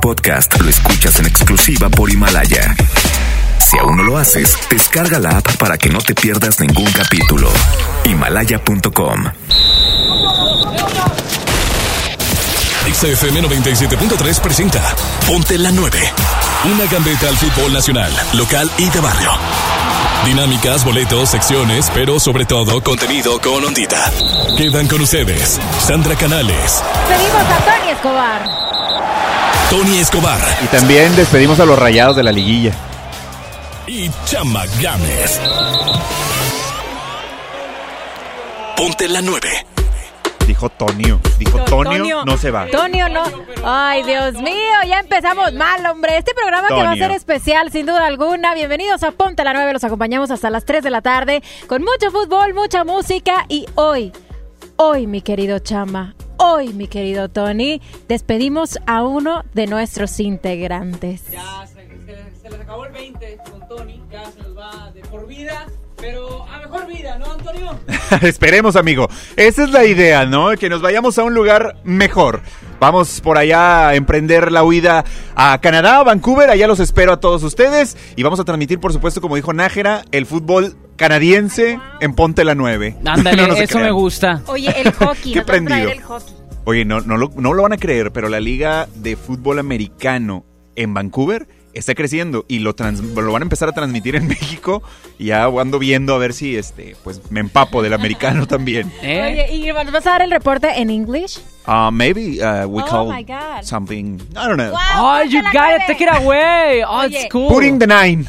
podcast lo escuchas en exclusiva por Himalaya. Si aún no lo haces, descarga la app para que no te pierdas ningún capítulo. Himalaya.com. XFM 97.3 presenta Ponte la 9. Una gambeta al fútbol nacional, local y de barrio. Dinámicas, boletos, secciones, pero sobre todo contenido con ondita. Quedan con ustedes Sandra Canales, Pedimos a Tony Escobar. Tony Escobar Y también despedimos a los rayados de la liguilla. y Chama Games. Ponte la 9. Dijo Tonio. Dijo Tonio, Tonio. no se va. Tonio no. Ay, Dios mío, ya empezamos mal, hombre. Este programa que va a ser especial, sin duda alguna. Bienvenidos a Ponte la 9. Los acompañamos hasta las 3 de la tarde con mucho fútbol, mucha música. Y hoy, hoy, mi querido Chama, hoy, mi querido Tony, despedimos a uno de nuestros integrantes. Ya se, se- se les acabó el 20 con Tony, ya se les va de por vida, pero a mejor vida, ¿no, Antonio? Esperemos, amigo. Esa es la idea, ¿no? Que nos vayamos a un lugar mejor. Vamos por allá a emprender la huida a Canadá, a Vancouver. Allá los espero a todos ustedes. Y vamos a transmitir, por supuesto, como dijo Nájera, el fútbol canadiense en Ponte la 9. Ándale, No, no se eso me gusta. Oye, el hockey, Qué prendido. el hockey. Oye, no, no, lo, no lo van a creer, pero la liga de fútbol americano en Vancouver está creciendo y lo, trans- lo van a empezar a transmitir en México. Y ya ando viendo a ver si este, pues me empapo del americano también. ¿Eh? Oye, ¿y vas a dar el reporte en English? Uh, maybe uh, we Oh call my God. something. I don't know. Oh, you got it, nueve. take it away. Oh, Oye. it's cool. Putting the nine.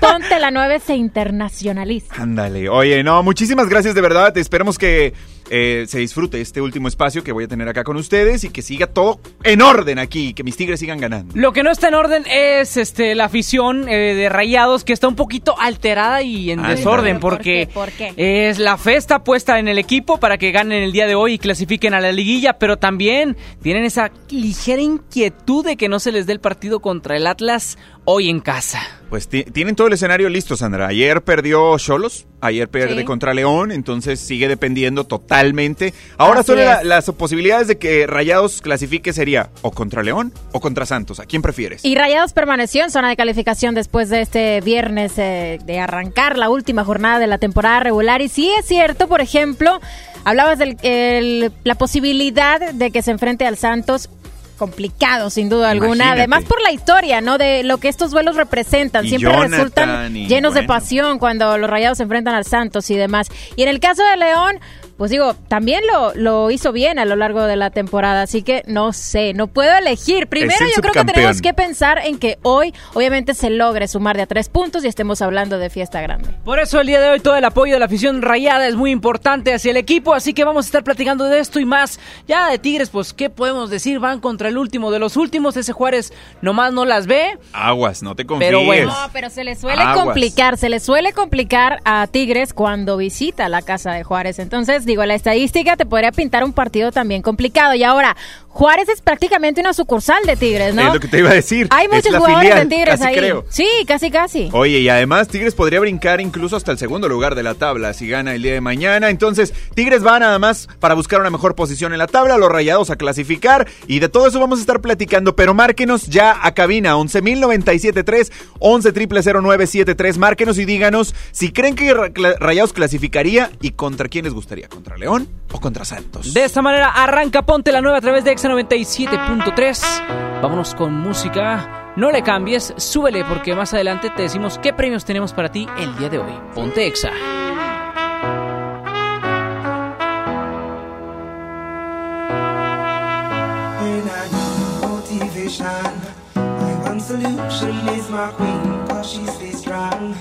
Ponte la 9 se internacionaliza. Ándale. Oye, no, muchísimas gracias de verdad. Esperemos que eh, se disfrute este último espacio que voy a tener acá con ustedes y que siga todo en orden aquí, que mis tigres sigan ganando. Lo que no está en orden es este la afición eh, de Rayados que está un poquito alterada y en Ándale. desorden ¿Por porque qué? ¿Por qué? es la fe está puesta en el equipo para que ganen el día de hoy y clasifiquen a la liguilla, pero también tienen esa ligera inquietud de que no se les dé el partido contra el Atlas hoy en casa. Pues ti- tienen todo el escenario listo, Sandra. Ayer perdió Cholos, ayer pierde Sí. contra León, entonces sigue dependiendo totalmente. Ahora Así solo la- las posibilidades de que Rayados clasifique sería o contra León o contra Santos. ¿A quién prefieres? Y Rayados permaneció en zona de calificación después de este viernes eh, de arrancar la última jornada de la temporada regular. Y sí es cierto, por ejemplo, hablabas de la posibilidad de que se enfrente al Santos. Complicado, sin duda alguna. Imagínate. Además, por la historia, ¿no? De lo que estos vuelos representan. Y Siempre Jonathan, resultan llenos de pasión cuando los rayados se enfrentan al Santos y demás. Y en el caso de León, pues digo, también lo, lo hizo bien a lo largo de la temporada. Así que no sé, no puedo elegir. Primero, el yo creo que tenemos que pensar en que hoy, obviamente, se logre sumar de a tres puntos y estemos hablando de fiesta grande. Por eso el día de hoy todo el apoyo de la afición rayada es muy importante hacia el equipo, así que vamos a estar platicando de esto y más. Ya de Tigres, pues, ¿qué podemos decir? Van contra el último de los últimos, ese Juárez nomás no las ve. Aguas, no te confíes. Pero bueno. No, pero se le suele Aguas. complicar, se le suele complicar a Tigres cuando visita la casa de Juárez. Entonces, digo, la estadística te podría pintar un partido también complicado. Y ahora, Juárez es prácticamente una sucursal de Tigres, ¿no? Es lo que te iba a decir. Hay muchos jugadores filial, de Tigres ahí. creo. Sí, casi, casi. Oye, y además Tigres podría brincar incluso hasta el segundo lugar de la tabla si gana el día de mañana. Entonces, Tigres va nada más para buscar una mejor posición en la tabla, los rayados a clasificar. Y de todo eso vamos a estar platicando. Pero márquenos ya a cabina 11.097.3, 11.000.973. Márquenos y díganos si creen que Rayados clasificaría y contra quién les gustaría. ¿Contra León contra Santos? De esta manera arranca Ponte la Nueva a través de Exa 97.3. Vámonos con música. No le cambies, súbele porque más adelante te decimos qué premios tenemos para ti el día de hoy. Ponte Exa. Motivation, my one solution is my queen, cause she stays strong.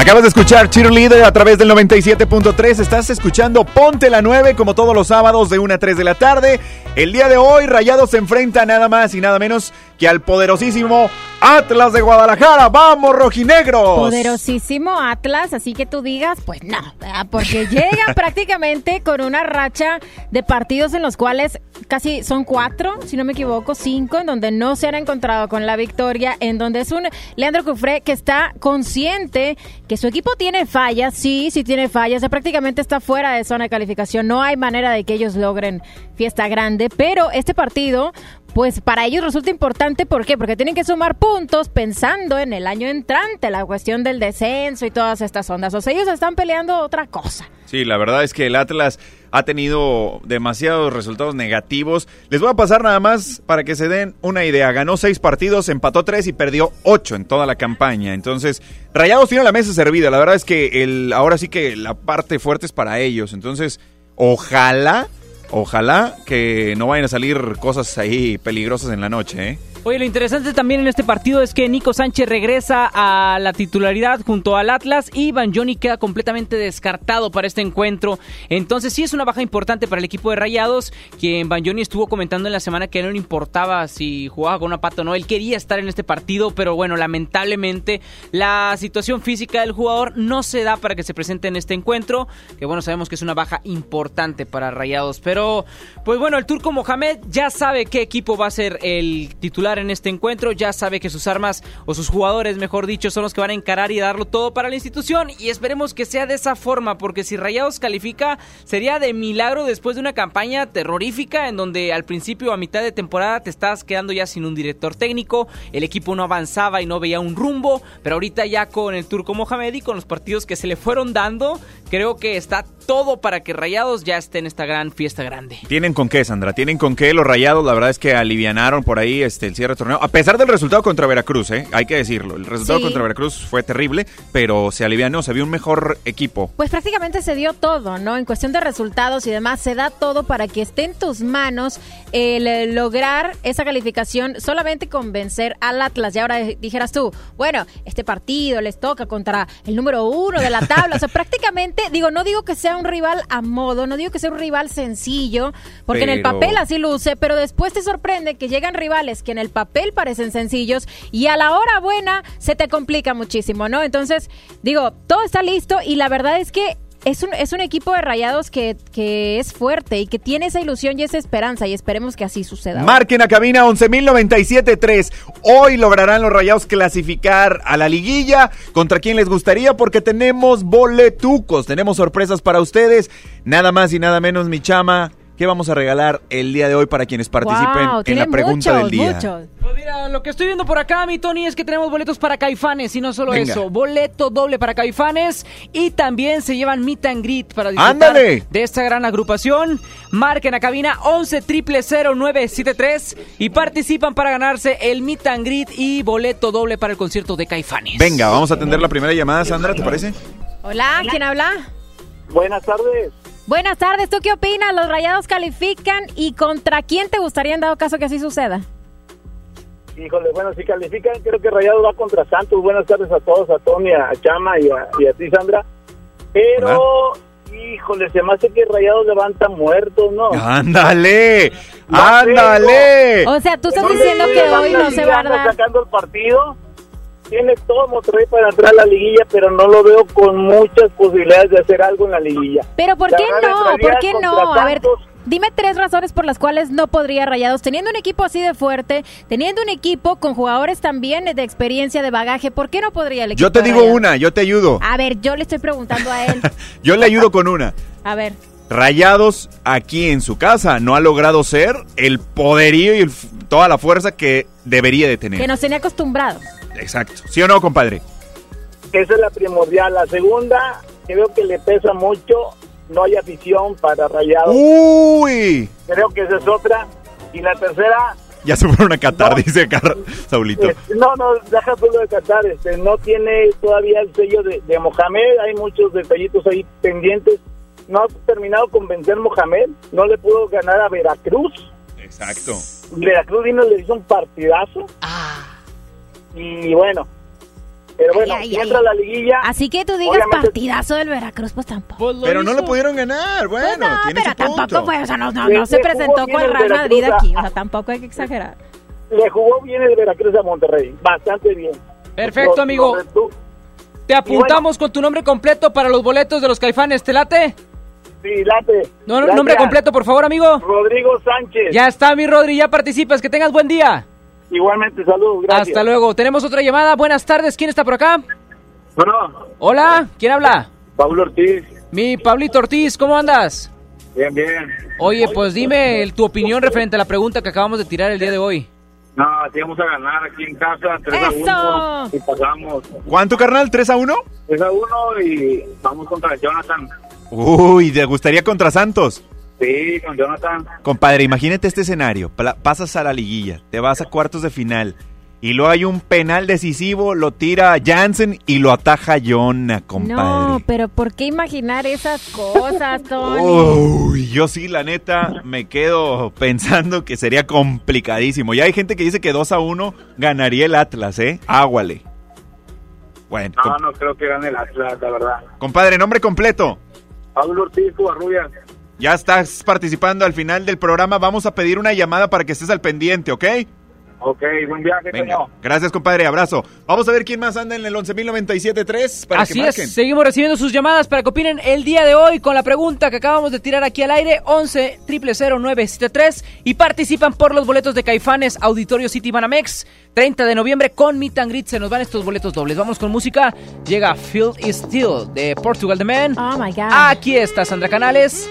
Acabas de escuchar Cheerleader a través del 97.3. Estás escuchando Ponte la 9 como todos los sábados de 1 a 3 de la tarde. El día de hoy Rayados se enfrenta nada más y nada menos que al poderosísimo Atlas de Guadalajara. ¡Vamos, rojinegros! Poderosísimo Atlas, así que tú digas, pues no, ¿verdad? porque llega prácticamente con una racha de partidos en los cuales casi son cuatro, si no me equivoco, cinco, en donde no se han encontrado con la victoria, en donde es un Leandro Cufré que está consciente que su equipo tiene fallas, sí, sí tiene fallas, prácticamente está fuera de zona de calificación, no hay manera de que ellos logren fiesta grande, pero este partido pues para ellos resulta importante, ¿por qué? Porque tienen que sumar puntos pensando en el año entrante, la cuestión del descenso y todas estas ondas. O sea, ellos están peleando otra cosa. Sí, la verdad es que el Atlas ha tenido demasiados resultados negativos. Les voy a pasar nada más para que se den una idea. Ganó seis partidos, empató tres y perdió ocho en toda la campaña. Entonces, Rayados tiene la mesa servida. La verdad es que el, ahora sí que la parte fuerte es para ellos. Entonces, ojalá, ojalá que no vayan a salir cosas ahí peligrosas en la noche, ¿eh? Oye, lo interesante también en este partido es que Nico Sánchez regresa a la titularidad junto al Atlas. Y Van Johnny queda completamente descartado para este encuentro. Entonces sí es una baja importante para el equipo de Rayados, quien Van Johnny estuvo comentando en la semana que no le importaba si jugaba con una pata o no, él quería estar en este partido, pero bueno, lamentablemente la situación física del jugador no se da para que se presente en este encuentro, que bueno, sabemos que es una baja importante para Rayados, pero pues bueno, el turco Mohamed ya sabe qué equipo va a ser el titular en este encuentro, ya sabe que sus armas o sus jugadores, mejor dicho, son los que van a encarar y darlo todo para la institución. Y esperemos que sea de esa forma porque si Rayados califica sería de milagro después de una campaña terrorífica en donde al principio a mitad de temporada te estás quedando ya sin un director técnico, el equipo no avanzaba y no veía un rumbo, pero ahorita ya con el Turco Mohamed y con los partidos que se le fueron dando, creo que está todo para que Rayados ya esté en esta gran fiesta grande. Tienen con qué, Sandra, tienen con qué los rayados, la verdad es que alivianaron por ahí este el cierre de torneo, a pesar del resultado contra Veracruz, ¿eh? hay que decirlo, el resultado Sí. contra Veracruz fue terrible, pero se alivianó, se vio un mejor equipo. Pues prácticamente se dio todo, ¿no? En cuestión de resultados y demás, se da todo para que esté en tus manos el eh, lograr esa calificación, solamente convencer al Atlas. Y ahora dijeras tú, bueno, este partido les toca contra el número uno de la tabla. O sea, prácticamente, digo, no digo que sea un rival a modo, no digo que sea un rival sencillo, porque en el papel así luce, pero después te sorprende que llegan rivales que en el papel parecen sencillos y a la hora buena se te complica muchísimo, ¿no? Entonces, digo, todo está listo y la verdad es que es un, es un equipo de rayados que, que es fuerte y que tiene esa ilusión y esa esperanza y esperemos que así suceda. Marquen a cabina 11.097.3. Hoy lograrán los rayados clasificar a la liguilla. ¿Contra quién les gustaría? Porque tenemos boletucos, tenemos sorpresas para ustedes. Nada más y nada menos, mi chama. ¿Qué vamos a regalar el día de hoy para quienes participen Wow, en tiene la pregunta muchos, del día? muchos. Pues mira, lo que estoy viendo por acá, mi Tony, es que tenemos boletos para Caifanes y no solo Venga. eso, boleto doble para Caifanes y también se llevan meet and greet para disfrutar ¡Ándale! de esta gran agrupación. Marquen a cabina 11 973 y participan para ganarse el meet and greet y boleto doble para el concierto de Caifanes. Venga, vamos a atender la primera llamada, Sandra, ¿te parece? Hola, ¿quién habla? Buenas tardes. Buenas tardes, ¿tú qué opinas? ¿Los rayados califican y contra quién te gustaría en dado caso que así suceda? Híjole, bueno, si califican, creo que Rayado va contra Santos. Buenas tardes a todos, a Tony, a Chama y a, y a ti, Sandra. Pero, híjole, se me hace que Rayado levanta muertos, ¿no? ¡Ándale! ¡Ándale! O sea, tú estás diciendo que hoy no se va a sacando el partido. Tiene todo Monterrey para entrar a la liguilla, pero no lo veo con muchas posibilidades de hacer algo en la liguilla. Pero ¿por qué no? ¿Por qué no? A ver, dime tres razones por las cuales no podría Rayados, teniendo un equipo así de fuerte, teniendo un equipo con jugadores también de experiencia, de bagaje, ¿por qué no podría el equipo? Yo te digo Rayados? una, yo te ayudo. A ver, yo le estoy preguntando a él. Yo le ayudo con una. A ver. Rayados aquí en su casa no ha logrado ser el poderío y el toda la fuerza que debería de tener. Que nos tenía acostumbrados. Exacto. ¿Sí o no, compadre? Esa es la primordial. La segunda, creo que le pesa mucho, no hay afición para Rayado. Uy. Creo que esa es otra. Y la tercera, Ya se fueron a Qatar, No. dice Car Saulito. eh, no, no, deja tú lo de Qatar, este, no tiene todavía el sello de, de Mohamed, hay muchos detallitos ahí pendientes. No ha terminado con vencer Mohamed, no le pudo ganar a Veracruz. Exacto. Veracruz vino y le hizo un partidazo. Y bueno, Pero bueno, Ay, ay, la liguilla. Así que tú digas Obviamente- partidazo del Veracruz, pues tampoco. Pues Pero no lo pudieron ganar, bueno, Pues no, tiene pero su punto. tampoco fue, o sea, no, no, Le- no se presentó bien con el Real Madrid Veracruz a- aquí, o sea, tampoco hay que exagerar. Le jugó bien el Veracruz a Monterrey. Bastante bien. Perfecto, amigo. Te apuntamos con tu nombre completo para los boletos de los caifanes. ¿Te late? Sí, late. No, Gracias. nombre completo, por favor, amigo. Rodrigo Sánchez. Ya está, mi Rodri, ya participas. Que tengas buen día. Igualmente, saludos. Gracias. Hasta luego. Tenemos otra llamada. Buenas tardes. ¿Quién está por acá? Bueno, Hola, ¿quién habla? Pablo Ortiz. Mi Pablito Ortiz, ¿cómo andas? Bien, bien. Oye, pues dime el- tu opinión referente a la pregunta que acabamos de tirar el día de hoy. No, así vamos a ganar aquí en casa. 3 ¡Eso! a 1. Y pasamos. ¿Cuánto, carnal? ¿3 a 1? 3 a 1 y vamos contra Jonathan. Uy, ¿te gustaría contra Santos? Sí, con Jonathan. Compadre, imagínate este escenario. Pasas a la liguilla, te vas a cuartos de final. Y luego hay un penal decisivo, lo tira Jansen y lo ataja Jonah, compadre. No, pero ¿por qué imaginar esas cosas, Tony? Uy, yo sí, la neta, me quedo pensando que sería complicadísimo. Ya hay gente que dice que 2 a 1 ganaría el Atlas, ¿eh? Águale. Bueno, No, no creo que gane el Atlas, la verdad. compadre, nombre completo. Pablo Ortiz, Cubarrubias. Ya estás participando al final del programa. Vamos a pedir una llamada para que estés al pendiente, ¿ok? Ok, buen viaje, Venga. señor. Gracias, compadre. Abrazo. Vamos a ver quién más anda en el 11.097.3 para Así que marquen. es, seguimos recibiendo sus llamadas para que opinen el día de hoy con la pregunta que acabamos de tirar aquí al aire, 11 973 y participan por los boletos de Caifanes Auditorio City Banamex, 30 de noviembre con Meet and Greet, se nos van estos boletos dobles. Vamos con música, llega Field is Still de Portugal The Man. Oh my God. Aquí está Sandra Canales,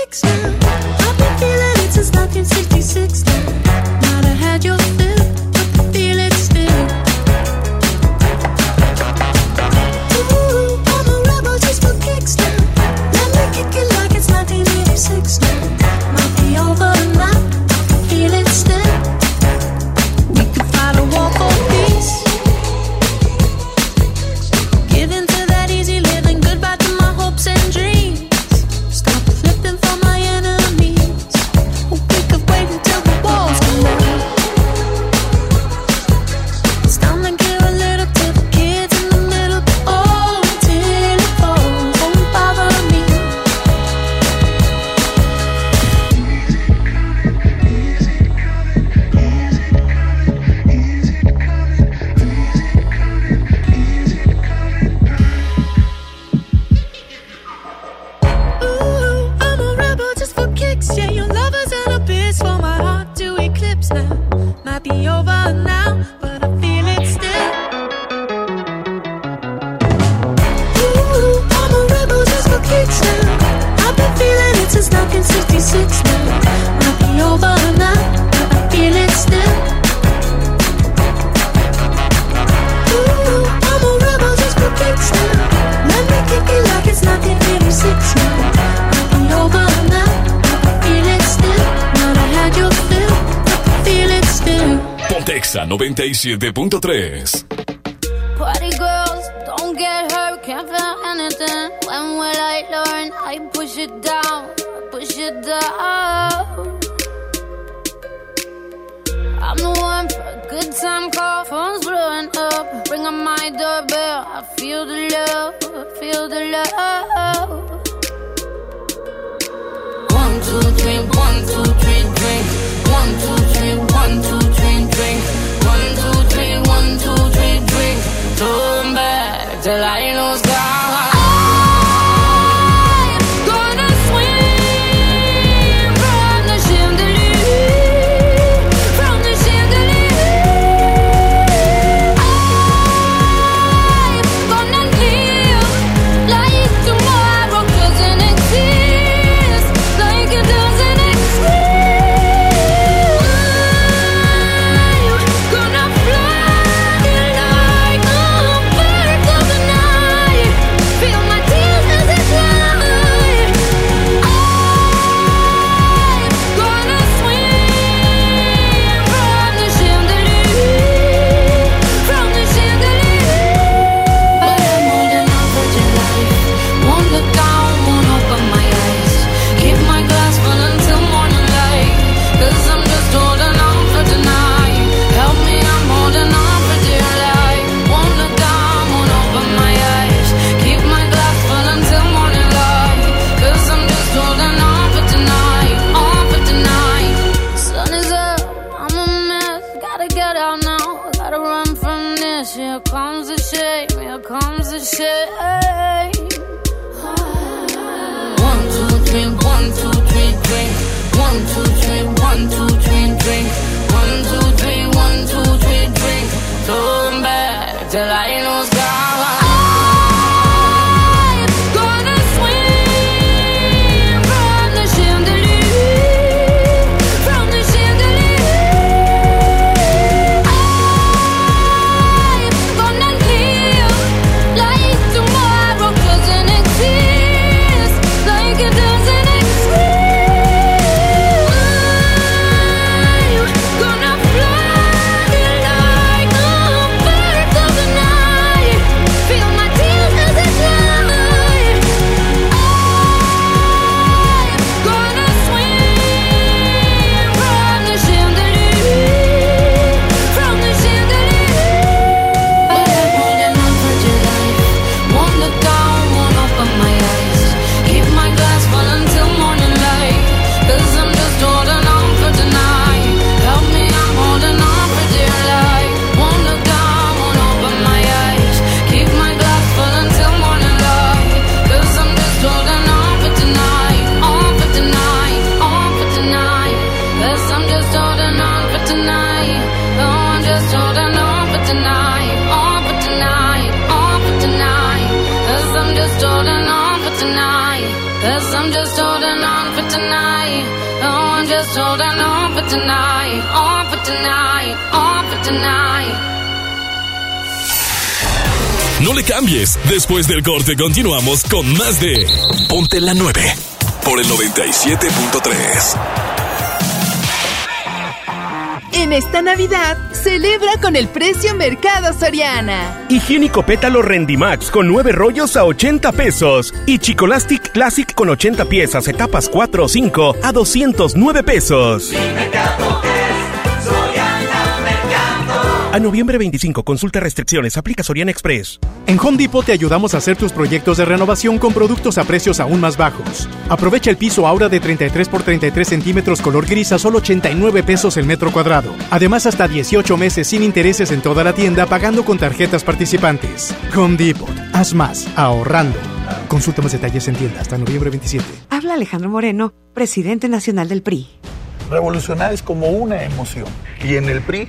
kicks now. I've been feeling it since 1966 now. 97.3. Después del corte continuamos con más de Ponte la 9 por el 97.3. En esta Navidad, celebra con el precio Mercado Soriana. Higiénico pétalo Rendimax con 9 rollos a 80 pesos. Y Chicolastic Classic con 80 piezas, etapas 4 o 5 a 209 pesos. A noviembre 25, consulta restricciones, aplica Soriana Express. En Home Depot te ayudamos a hacer tus proyectos de renovación con productos a precios aún más bajos. Aprovecha el piso Aura de 33 por 33 centímetros color gris a solo 89 pesos el metro cuadrado. Además, hasta 18 meses sin intereses en toda la tienda pagando con tarjetas participantes. Home Depot. Haz más, ahorrando. Consulta más detalles en tienda hasta noviembre 27. Habla Alejandro Moreno, presidente nacional del PRI. Revolucionar es como una emoción. Y en el PRI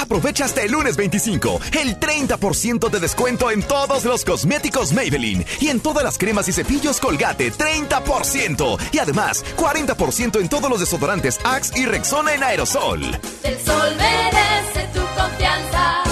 Aprovecha hasta el lunes 25 el 30% de descuento en todos los cosméticos Maybelline y en todas las cremas y cepillos Colgate 30% y además 40% en todos los desodorantes Axe y Rexona en aerosol. El sol merece tu confianza.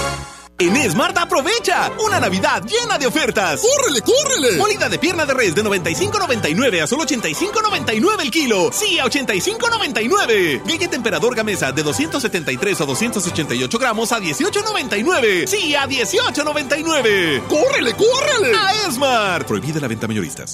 En Smart aprovecha una Navidad llena de ofertas. ¡Córrele, córrele! Molida de pierna de res de 95.99 a solo 85.99 el kilo. Sí, a 85.99. Galleta Emperador Gamesa de 273 o 288 gramos a 18.99. Sí, a 18.99. ¡Córrele, córrele! A Smart. Prohibida la venta mayoristas.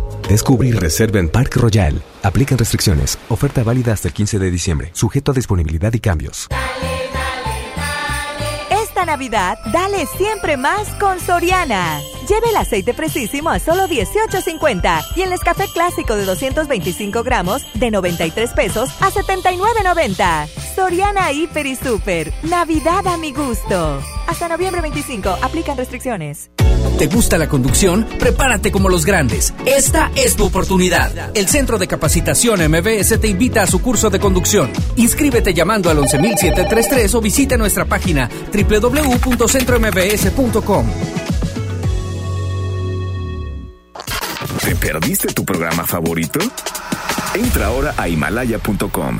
Descubre y reserva en Park Royal. Aplican restricciones. Oferta válida hasta el 15 de diciembre. Sujeto a disponibilidad y cambios. Esta Navidad, dale siempre más con Soriana. Lleve el aceite fresísimo a solo 18.50 y el escafé clásico de 225 gramos de 93 pesos a 79.90. Soriana Hiper y Super. Navidad a mi gusto. Hasta noviembre 25. Aplican restricciones. ¿Te gusta la conducción? Prepárate como los grandes. Esta es tu oportunidad. El Centro de Capacitación MBS te invita a su curso de conducción. Inscríbete llamando al 11733 o visita nuestra página www.centrombs.com. ¿Te perdiste tu programa favorito? Entra ahora a himalaya.com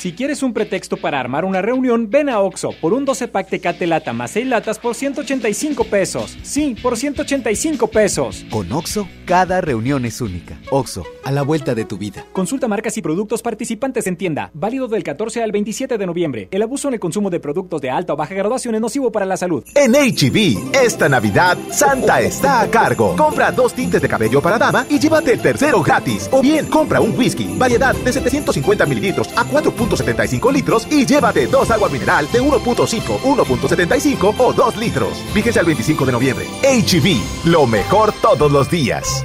Si quieres un pretexto para armar una reunión, ven a Oxo por un 12 pack Tecate Lata más 6 latas por 185 pesos. Sí, por 185 pesos. Con Oxo, cada reunión es única. Oxo, a la vuelta de tu vida. Consulta marcas y productos participantes en tienda. Válido del 14 al 27 de noviembre. El abuso en el consumo de productos de alta o baja graduación es nocivo para la salud. En HB, esta Navidad, Santa está a cargo. Compra dos tintes de cabello para dama y llévate el tercero gratis. O bien, compra un whisky, variedad de 750 mililitros a 4.75 litros y llévate dos agua mineral de 1.5, 1.75 o 2 litros. Fíjese al 25 de noviembre. HB, lo mejor todos los días.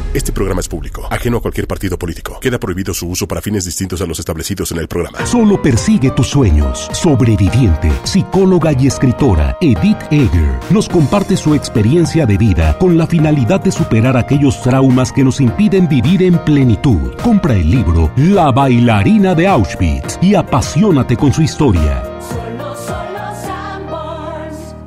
Este programa es público, ajeno a cualquier partido político. Queda prohibido su uso para fines distintos a los establecidos en el programa. Solo persigue tus sueños. Sobreviviente, psicóloga y escritora Edith Eger nos comparte su experiencia de vida con la finalidad de superar aquellos traumas que nos impiden vivir en plenitud. Compra el libro La bailarina de Auschwitz y apasionate con su historia.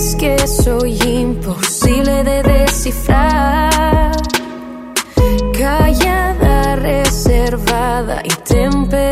dices que soy imposible de descifrar. Callada, reservada y temperamental.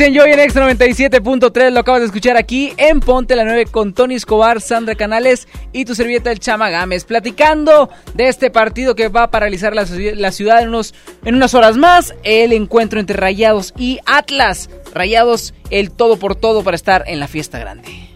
Jesse and Joy en Extra 97.3 lo acabas de escuchar aquí en Ponte la 9 con Tony Escobar, Sandra Canales y tu servilleta el Chama Gámez, platicando de este partido que va a paralizar la, la ciudad en, unos, en unas horas más, el encuentro entre Rayados y Atlas. Rayados el todo por todo para estar en la fiesta grande.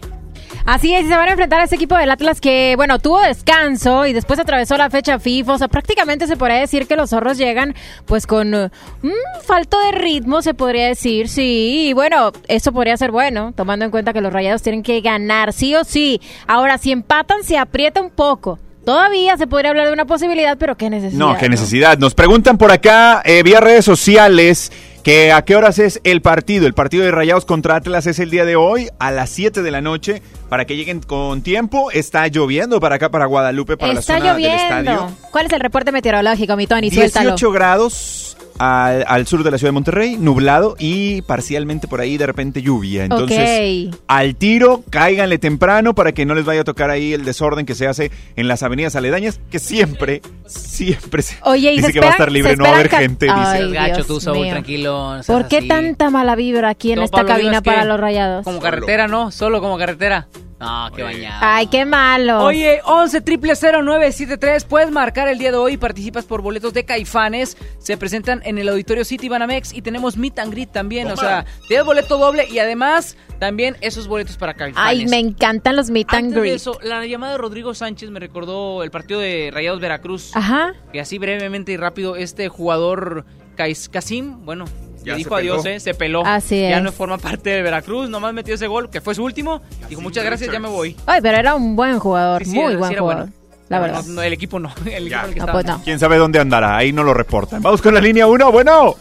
Así es, y se van a enfrentar a ese equipo del Atlas que, bueno, tuvo descanso y después atravesó la fecha FIFA. O sea, prácticamente se podría decir que los zorros llegan, pues, con un falto de ritmo, se podría decir, sí. Y bueno, eso podría ser bueno, tomando en cuenta que los rayados tienen que ganar, sí o sí. Ahora, si empatan, se aprieta un poco. Todavía se podría hablar de una posibilidad, pero qué necesidad. No, qué necesidad. Nos preguntan por acá, eh, vía redes sociales, que a qué horas es el partido. El partido de Rayados contra Atlas es el día de hoy, a las 7 de la noche, para que lleguen con tiempo. Está lloviendo para acá, para Guadalupe, para Está la zona del estadio. lloviendo. ¿Cuál es el reporte meteorológico, mi Tony? Suéltalo. 18 grados al, al sur de la ciudad de Monterrey, nublado y parcialmente por ahí de repente lluvia. Entonces, Ok. al tiro, cáiganle temprano para que no les vaya a tocar ahí el desorden que se hace en las avenidas aledañas, que siempre, siempre se Oye, y dice se que va a estar libre, no va a haber gente. ca- dice. Ay, Gacho, tú, Saúl, tranquilo. no ¿Por qué así. tanta mala vibra aquí en No, esta Pablo, cabina ¿digas para los rayados? Como carretera, ¿no? Solo como carretera. No, qué bañado. Ay, qué malo. Oye, 11 triple 0973, puedes marcar el día de hoy participas por boletos de Caifanes. Se presentan en el Auditorio City Banamex y tenemos Meet and Greet también. O sea, tienes boleto doble y además también esos boletos para Caifanes. Ay, me encantan los meet and Antes de greet. eso, la llamada de Rodrigo Sánchez me recordó el partido de Rayados Veracruz. Ajá. Que así brevemente y rápido, este jugador Kais- Casim, bueno, Ya le se dijo adiós, eh, se peló. Así Ya es. no forma parte de Veracruz, nomás metió ese gol, que fue su último. Dijo, muchas gracias, ya me voy. Ay, pero era un buen jugador, Sí, sí, muy era- buen sí jugador. bueno. La Pero verdad. no- no, el equipo no. El equipo el que No, pues no. ¿Quién sabe dónde andará? Ahí no lo reportan. Vamos con la línea 1. Bueno,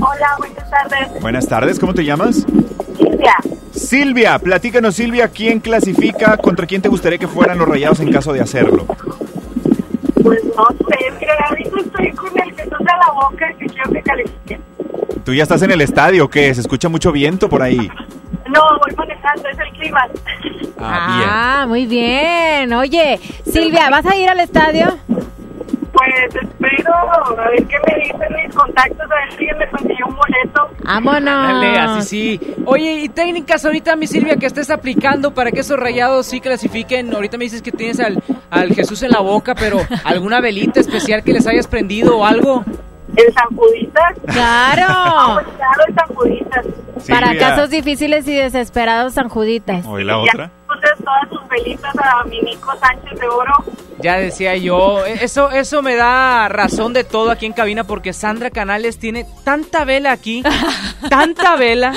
Hola, buenas tardes. buenas tardes. ¿Cómo te llamas? Silvia. Silvia, platícanos, Silvia, ¿quién clasifica? ¿Contra quién te gustaría que fueran los rayados en caso de hacerlo? Pues no sé, mira, ahorita estoy con el Jesús de la boca que quiero que califique. ¿Tú ya estás en el estadio o qué? ¿Se escucha mucho viento por ahí? No, voy manejando, es el clima. Ah, muy bien. Oye, Silvia, ¿vas a ir al estadio? Pues espero a ver qué me dicen mis contactos, a ver si me consiguió un boleto. Vámonos. Dale, así sí. Oye, y técnicas ahorita, mi Silvia, que estés aplicando para que esos rayados sí clasifiquen. Ahorita me dices que tienes al, al Jesús en la boca, pero ¿alguna velita especial que les hayas prendido o algo? ¿El San Juditas? Claro. Claro, el San Juditas. Para Silvia. casos difíciles y desesperados, San Juditas. ¿O la Ya puse todas sus velitas a mi Nico Sánchez de Oro. Ya decía yo, e- eso, eso me da razón de todo aquí en cabina porque Sandra Canales tiene tanta vela aquí, tanta vela.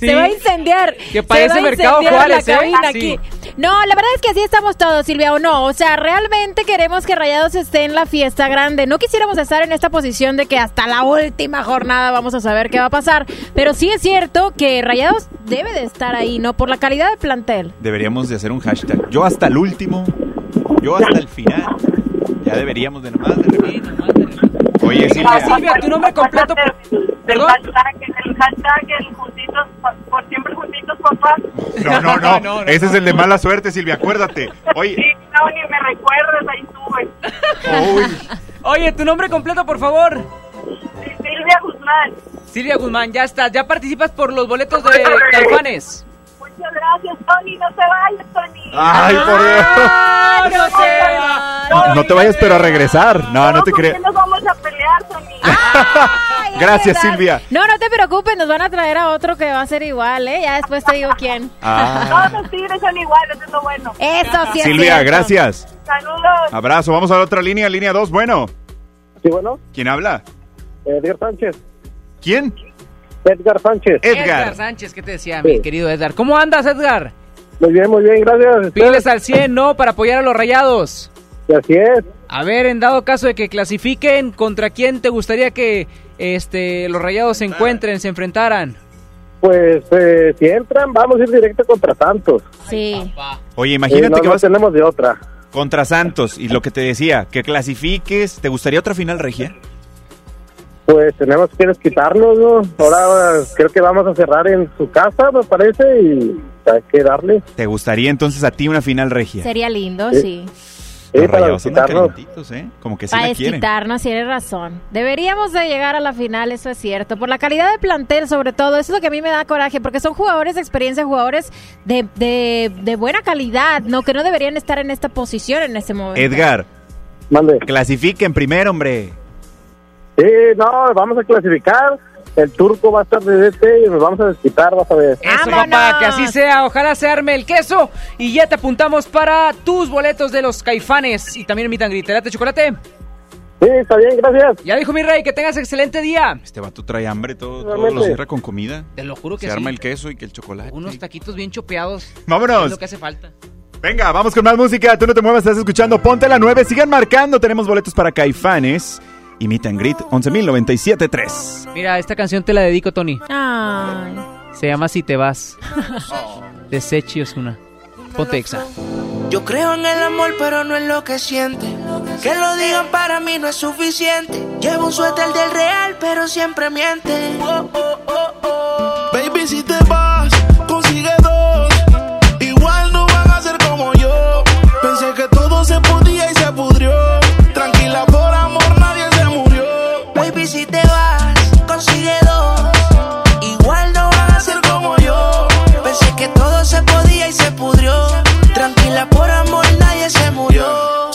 Sí. Se va a incendiar. Que parece Mercado Juárez, la ¿eh? cabina Sí. aquí. No, la verdad es que así estamos todos, Silvia, o no. O sea, realmente queremos que Rayados esté en la fiesta grande. No quisiéramos estar en esta posición de que hasta la última jornada vamos a saber qué va a pasar. Pero sí es cierto que Rayados debe de estar ahí, ¿no? Por la calidad del plantel. Deberíamos de hacer un hashtag. Yo hasta el último. Yo hasta el final. Ya deberíamos de nomás de repente. Oye, Silvia. Silvia, tu nombre completo. El hashtag, el hashtag, el juntitos, por, siempre juntitos, por paz. No, no, no, Ese es el de mala suerte, Silvia. Acuérdate. Oye, Sí, no, ni me recuerdes, ahí sube. Oye, tu nombre completo, por favor. Silvia Guzmán. Silvia Guzmán, ya estás. Ya participas por los boletos de Caifanes. Muchas gracias, Tony. No te vayas, Tony. Ay, por Dios. ¡Ah, no se va! no te vayas, pero a regresar. No, no te ¿Por qué creas. nos vamos a pelear, Tony? Gracias. Silvia. No, no te preocupes, nos van a traer a otro que va a ser igual, ¿eh? Ya después te digo quién. Ah. Todos los tigres son iguales, eso es lo bueno. Eso sí es Silvia, cierto. gracias. Saludos. Abrazo. Vamos a la otra línea, línea 2. Bueno. Sí, bueno. ¿Quién habla? Edgar Sánchez. ¿Quién? Edgar Sánchez. Edgar Sánchez, ¿qué te decía, mi querido Edgar? ¿Cómo andas, Edgar? Muy bien, muy bien, gracias. Piles al 100, ¿no? Para apoyar a los rayados. Así es. A ver, en dado caso de que clasifiquen, ¿contra quién te gustaría que este los rayados se encuentren, se enfrentaran? Pues eh, si entran, vamos a ir directo contra Santos. Sí. Oye, imagínate Sí, no, que no vas tenemos de otra. contra Santos y lo que te decía, que clasifiques. ¿Te gustaría otra final regia? Pues tenemos que desquitarnos, ¿no? Ahora creo que vamos a cerrar en su casa, me parece, y hay que darle. ¿Te gustaría entonces a ti una final regia? Sería lindo, Sí. sí. Los para Rayados andan desquitarnos. calientitos, ¿eh? Como que sí Para la quieren. desquitarnos, tienes razón. Deberíamos de llegar a la final, eso es cierto. Por la calidad de plantel, sobre todo. Eso es lo que a mí me da coraje, porque son jugadores de experiencia, jugadores de, de, de buena calidad, no que no deberían estar en esta posición en este momento. Edgar, Mande. clasifiquen primero, hombre. Sí, no, vamos a clasificar. El turco va a estar de DT y nos vamos a desquitar, vas a ver. Eso, papá, que así sea. Ojalá se arme el queso. Y ya te apuntamos para tus boletos de los caifanes. Y también mi tangritelate chocolate. Sí, está bien, gracias. Ya dijo mi rey, que tengas excelente día. Este vato trae hambre, todo, todo lo cierra con comida. Te lo juro que Se sí. arma el queso y que el chocolate. Unos taquitos bien chopeados. Vámonos. Es lo que hace falta. Venga, vamos con más música. Tú no te muevas, estás escuchando Ponte la 9. Sigan marcando. Tenemos boletos para Caifanes. Y Meet and Greet 11.097.3. Mira, esta canción te la dedico, Tony. Ay. Se llama Si te vas. De Sechi Osuna. Ponte exa. Yo creo en el amor, pero no en lo que siente. Que lo digan para mí no es suficiente. Llevo un suéter del real, pero siempre miente. Oh, oh, oh, oh. Baby, si te vas, consigue dos. Igual no van a ser como yo. Pensé que todo se podía y se pudrió. Tranquila, por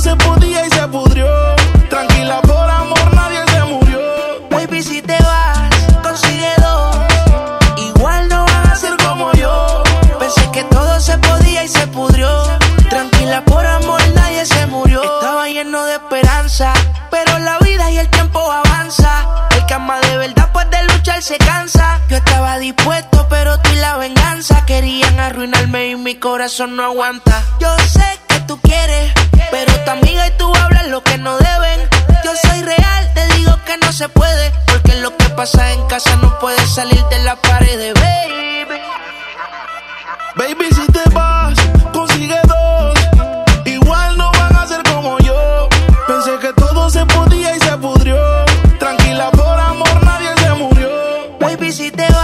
se podía y se pudrió. Tranquila, por amor nadie se murió. Baby, si te vas, consigue dos. Igual no van a ser como yo. Pensé que todo se podía y se pudrió. Tranquila, por amor nadie se murió. Estaba lleno de esperanza, pero la vida y el tiempo avanza. El que de verdad pues de luchar se cansa. Yo estaba dispuesto, pero tú y la venganza querían arruinarme y mi corazón no aguanta. Yo sé que tú quieres, pero tu amiga y tú hablan lo que no deben. Yo soy real, te digo que no se puede, porque lo que pasa en casa no puede salir de la pared, baby. Baby, si te vas, consigue dos. Igual no van a ser como yo. Pensé que todo se podía y se pudrió. Tranquila, por amor nadie se murió. Baby, si te vas,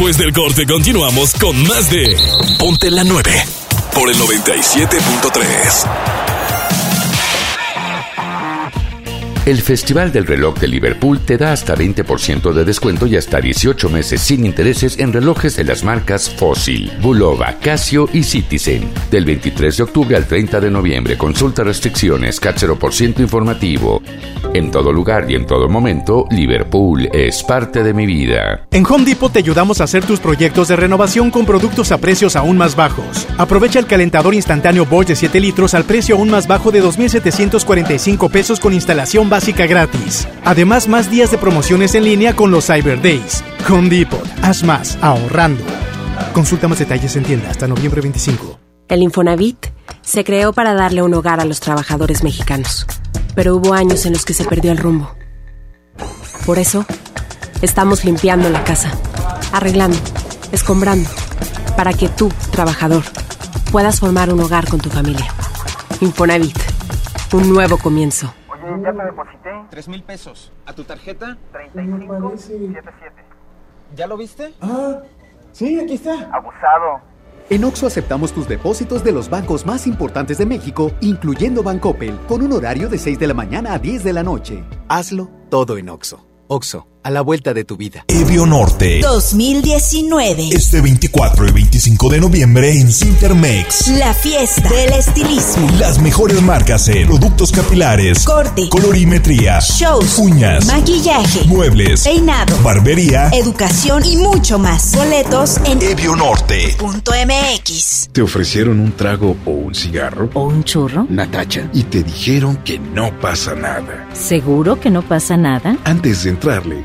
Después del corte continuamos con más de Ponte la 9 por el 97.3. El Festival del Reloj de Liverpool te da hasta 20% de descuento y hasta 18 meses sin intereses en relojes de las marcas Fossil, Bulova, Casio y Citizen. Del 23 de octubre al 30 de noviembre, consulta restricciones, CAT 0% informativo. En todo lugar y en todo momento, Liverpool es parte de mi vida. En Home Depot te ayudamos a hacer tus proyectos de renovación con productos a precios aún más bajos. Aprovecha el calentador instantáneo Bosch de 7 litros al precio aún más bajo de 2.745 pesos con instalación básica gratis. Además, más días de promociones en línea con los Cyber Days. Home Depot, haz más, ahorrando. Consulta más detalles en tienda hasta noviembre 25. El Infonavit se creó para darle un hogar a los trabajadores mexicanos, pero hubo años en los que se perdió el rumbo. Por eso, estamos limpiando la casa, arreglando, escombrando, para que tú, trabajador, puedas formar un hogar con tu familia. Infonavit, un nuevo comienzo. Ya te deposité. Tres mil pesos. ¿A tu tarjeta? 3577. ¿Ya lo viste? Ah, sí, aquí está. Abusado. En Oxo aceptamos tus depósitos de los bancos más importantes de México, incluyendo Bancoppel, con un horario de 6 de la mañana a 10 de la noche. Hazlo todo en Oxo. Oxo, a la vuelta de tu vida. Evio Norte. 2019. Este 24 y 25 de noviembre en Cintermex. La fiesta del estilismo. Las mejores marcas en productos capilares, Corte. colorimetría, Shows. uñas, Maquillaje. muebles, Peinado. barbería. Educación y mucho más. Boletos en Evio Norte. punto MX. ¿Te ofrecieron un trago o un cigarro? ¿O un churro? Natacha. Y te dijeron que no pasa nada. ¿Seguro que no pasa nada? Antes de entrarle,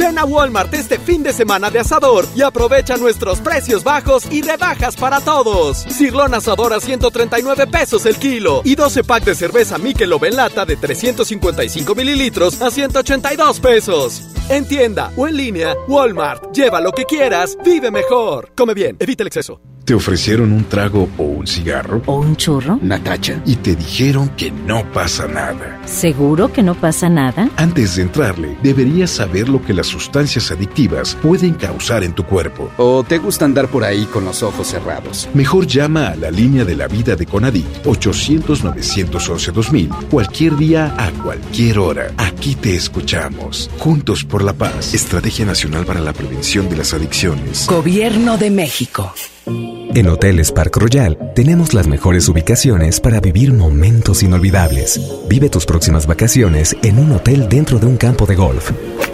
Ven a Walmart este fin de semana de asador y aprovecha nuestros precios bajos y rebajas para todos. Cirlón asador a 139 pesos el kilo y 12 pack de cerveza Michelob en lata de 355 mililitros a 182 pesos. En tienda o en línea, Walmart. Lleva lo que quieras, vive mejor. Come bien, evita el exceso. ¿Te ofrecieron un trago o un cigarro? ¿O un churro? Natacha. Y te dijeron que no pasa nada. ¿Seguro que no pasa nada? Antes de entrarle, deberías saber lo que las sustancias adictivas pueden causar en tu cuerpo. ¿O te gusta andar por ahí con los ojos cerrados? Mejor llama a la línea de la vida de Conadic 800-911-2000 cualquier día a cualquier hora. Aquí te escuchamos. Juntos por la paz. Estrategia Nacional para la Prevención de las Adicciones. Gobierno de México. En Hoteles Park Royal tenemos las mejores ubicaciones para vivir momentos inolvidables. Vive tus próximas vacaciones en un hotel dentro de un campo de golf.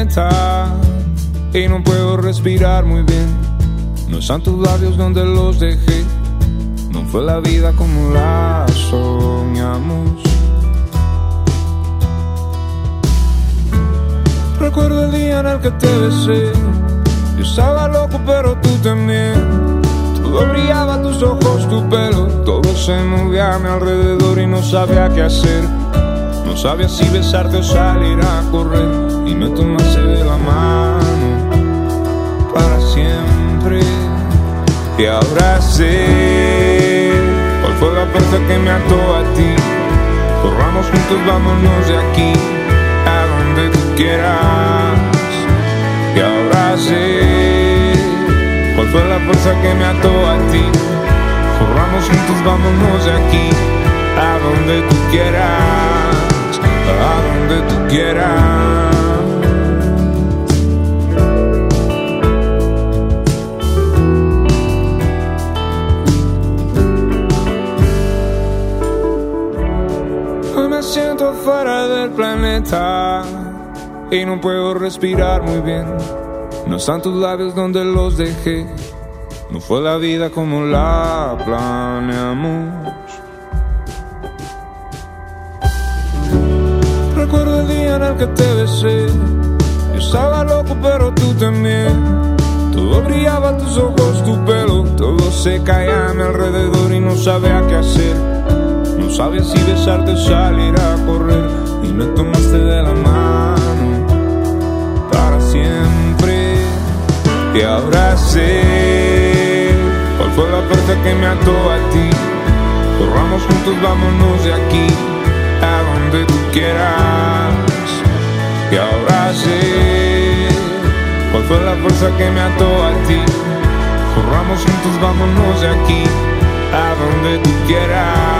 planeta y no puedo respirar muy bien. No están tus labios donde los dejé. No fue la vida como la soñamos. Recuerdo el día en el que te besé. Yo estaba loco, pero tú también. Todo brillaba, tus ojos, tu pelo. Todo se movía a mi alrededor y no sabía qué hacer. No sabía si besarte o salir a correr y me tomaste de la mano para siempre. Y ahora sé cuál fue la fuerza que me ató a ti. Corramos juntos, vámonos de aquí a donde tú quieras. Y ahora sé cuál fue la fuerza que me ató a ti. Corramos juntos, vámonos de aquí a donde tú quieras. a donde tú quieras. Siento fuera del planeta y no puedo respirar muy bien. No están tus labios donde los dejé. No fue la vida como la planeamos. Recuerdo el día en el que te besé. Yo estaba loco, pero tú también. Todo brillaba, tus ojos, tu pelo. Todo se caía a mi alrededor y no sabía qué hacer. Sabía si besarte o salir a correr. Y me tomaste de la mano para siempre. Ahora sé cuál fue la fuerza que me ató a ti. Corramos juntos, vámonos de aquí a donde tú quieras. Ahora sé cuál fue la fuerza que me ató a ti. Corramos juntos, vámonos de aquí a donde tú quieras,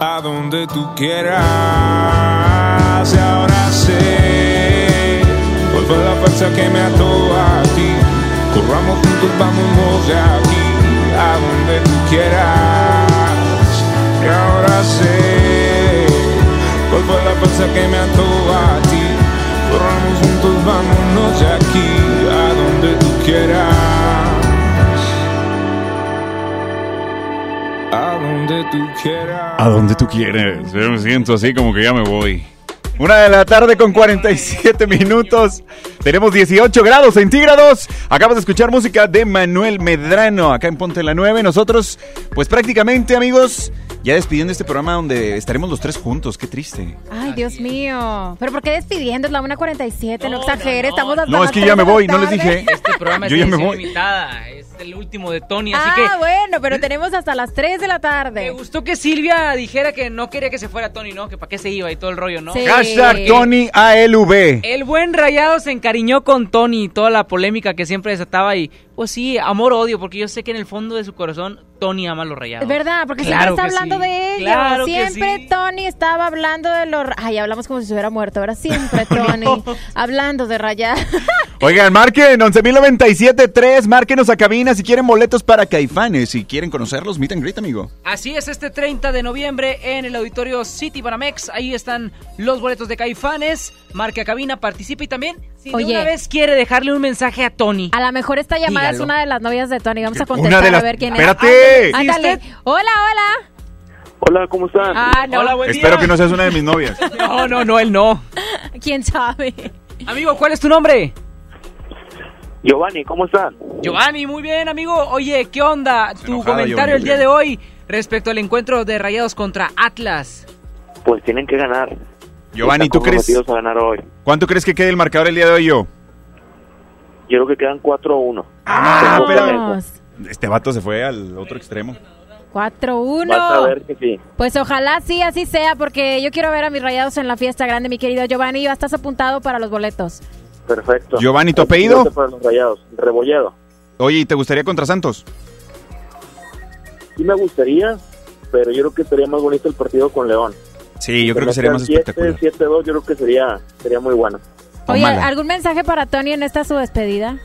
a donde tú quieras. Y ahora sé cuál fue la fuerza que me ató a ti. Corramos juntos, vámonos de aquí a donde tú quieras. Y ahora sé cuál fue la fuerza que me ató a ti. Corramos juntos, vámonos de aquí a donde tú quieras. Donde tú quieras. A donde tú quieres. Yo me siento así como que ya me voy. Una de la tarde con 47 minutos. Tenemos 18 grados centígrados. Acabas de escuchar música de Manuel Medrano acá en Ponte la 9. Nosotros, pues prácticamente, amigos, ya despidiendo este programa donde estaremos los tres juntos. Qué triste. Ay, Dios mío. ¿Pero por qué despidiendo? Es la 1.47, no, exageres. Estamos hasta No, es que ya me voy, no les dije. Este programa es Yo ya me voy. limitada. Es el último de Tony, así Ah, que. bueno, pero tenemos hasta las 3 de la tarde. Me gustó que Silvia dijera que no quería que se fuera Tony, ¿no? Que para qué se iba y todo el rollo, ¿no? Sí. Hashtag Tony ALV. El buen Rayado se encariñó con Tony y toda la polémica que siempre desataba y pues sí, amor-odio, porque yo sé que en el fondo de su corazón Tony ama a los Rayados. Es verdad, porque Claro siempre está hablando sí. de ellos. Claro que siempre sí. Tony estaba hablando de los... Ay, hablamos como si se hubiera muerto. Ahora siempre Tony hablando de rayar. Oigan, marquen 11.097.3, márquenos a cabina si quieren boletos para Caifanes. Si quieren conocerlos, meet and greet, amigo. Así es, este 30 de noviembre en el auditorio City Banamex. Ahí están los boletos de Caifanes. Marque a cabina, participe y también, si de Oye. una vez quiere dejarle un mensaje a Tony. A lo mejor esta llamada es una de las novias de Tony. Vamos a contestar de las- a ver quién ¡Espérate! es. Ándale, ándale. Hola, hola. Hola, ¿cómo están? Ah, no. Hola, buen Espero día. que no seas una de mis novias. No, no, no, él no. ¿Quién sabe? Amigo, ¿cuál es tu nombre? Giovanni, ¿cómo están? Giovanni, muy bien, amigo. Oye, ¿qué onda? Tu enojada, comentario Giovanni. el día de hoy respecto al encuentro de Rayados contra Atlas. Pues tienen que ganar. Giovanni, ¿tú crees? comprometidos a ganar hoy. ¿Cuánto crees que quede el marcador el día de hoy yo? Yo creo que quedan 4-1. Ah, eso. Este vato se fue al otro extremo. 4-1. Vas a ver que sí. Pues ojalá sí, así sea, porque yo quiero ver a mis rayados en la fiesta grande, mi querido Giovanni. Ya estás apuntado para los boletos. Perfecto. Giovanni, ¿tu apellido? Para los rayados. Rebolledo. Oye, ¿y te gustaría contra Santos? Sí me gustaría, pero yo creo que sería más bonito el partido con León. Sí, yo Que creo que sería más metan espectacular. 7-2 yo creo que sería, sería muy bueno. Oye. ¿algún mensaje para Tony en esta su despedida?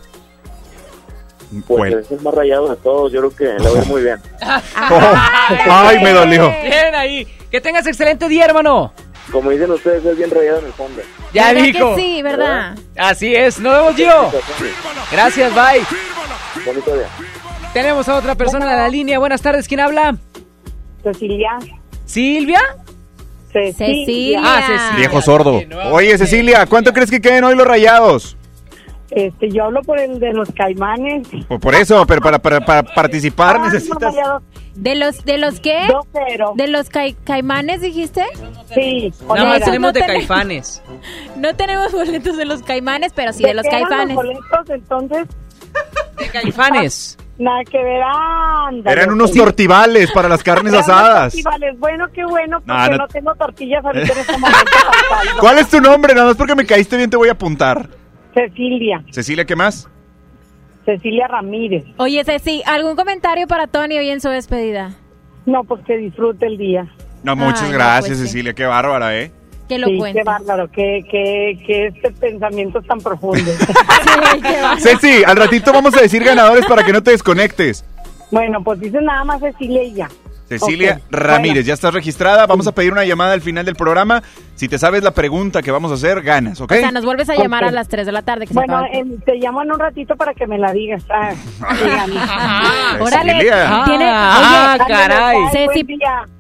Pues Bueno. es el más rayado de todos, yo creo que a ir muy bien. Ay, me dolió. Bien ahí. Que tengas excelente día, hermano. Como dicen ustedes, es bien rayado en el fondo. Ya ¿Verdad dijo. que sí, ¿verdad? Así es. Nos vemos, Gio. Gracias, bye. Bonito día. Tenemos a otra persona en la línea. Buenas tardes. ¿Quién habla? Cecilia. ¿Silvia? Cecilia. Ah, Cecilia. Viejo sordo. Oye, Cecilia, ¿cuánto crees que queden hoy los rayados? Este, yo hablo por el de los caimanes. Por, por eso, pero para, para, para participar necesitas... no. ¿De los, de los qué? 2-0. ¿De los cai- caimanes dijiste? Sí, Nada más Onega. tenemos de No caifanes. No tenemos boletos de los caimanes, pero sí de los caifanes. los boletos, entonces? De caifanes. Nada que ver, anda. Eran unos tortivales para las carnes asadas. tortivales. Bueno, qué bueno, porque No, no, no- tengo tortillas ahorita en este momento. para caldo. ¿Cuál es tu nombre? Nada más porque me caíste bien te voy a apuntar. Cecilia, Cecilia, ¿qué más? Cecilia Ramírez. Oye, Ceci, ¿algún comentario para Tony hoy en su despedida? No, pues que disfrute el día. No, muchas Ay, no, gracias, pues sí. Cecilia, qué bárbara, ¿eh? Que lo sí, cuente. qué bárbaro, que, que, que este pensamiento es tan profundo. Sí. Ceci, al ratito vamos a decir ganadores para que no te desconectes. bueno, pues dice nada más Cecilia y ya. Cecilia Ramírez, ya estás registrada. Vamos a pedir una llamada al final del programa. Si te sabes la pregunta que vamos a hacer, ganas, ¿ok? O sea, nos vuelves a llamar a las 3 de la tarde. Que se Bueno, el- eh, te llamo en un ratito para que me la digas. Ah, dígame. Órale, Cecilia. tiene, Ah, oye, caray. Bye, Ceci,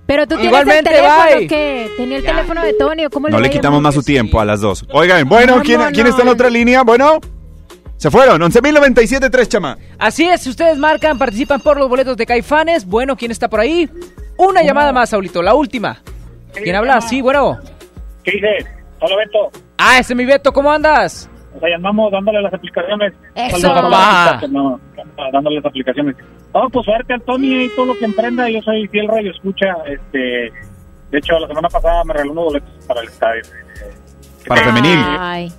pero tú tienes Igualmente, el teléfono bye. que tenía el teléfono de Tony, ¿o ¿cómo No le quitamos más su tiempo a las dos. Oigan, bueno, ¿quién. ¿quién está en la otra línea? Bueno, se fueron. 11.097.3, chama. Así es, si ustedes marcan, participan por los boletos de Caifanes. Bueno, ¿quién está por ahí? Una llamada más, Saulito, la última. ¿Quién habla? Sí, bueno. ¿Qué dices? Hola, Beto. Ah, ese es mi Beto, ¿cómo andas? O sea, andamos dándole las aplicaciones. Eso. Papá. no, dándole las aplicaciones. No, pues suerte al Tony y todo lo que emprenda. Yo soy fiel radio escucha. Este, de hecho, la semana pasada me regaló unos boletos para el estadio. Para femenil. Ay.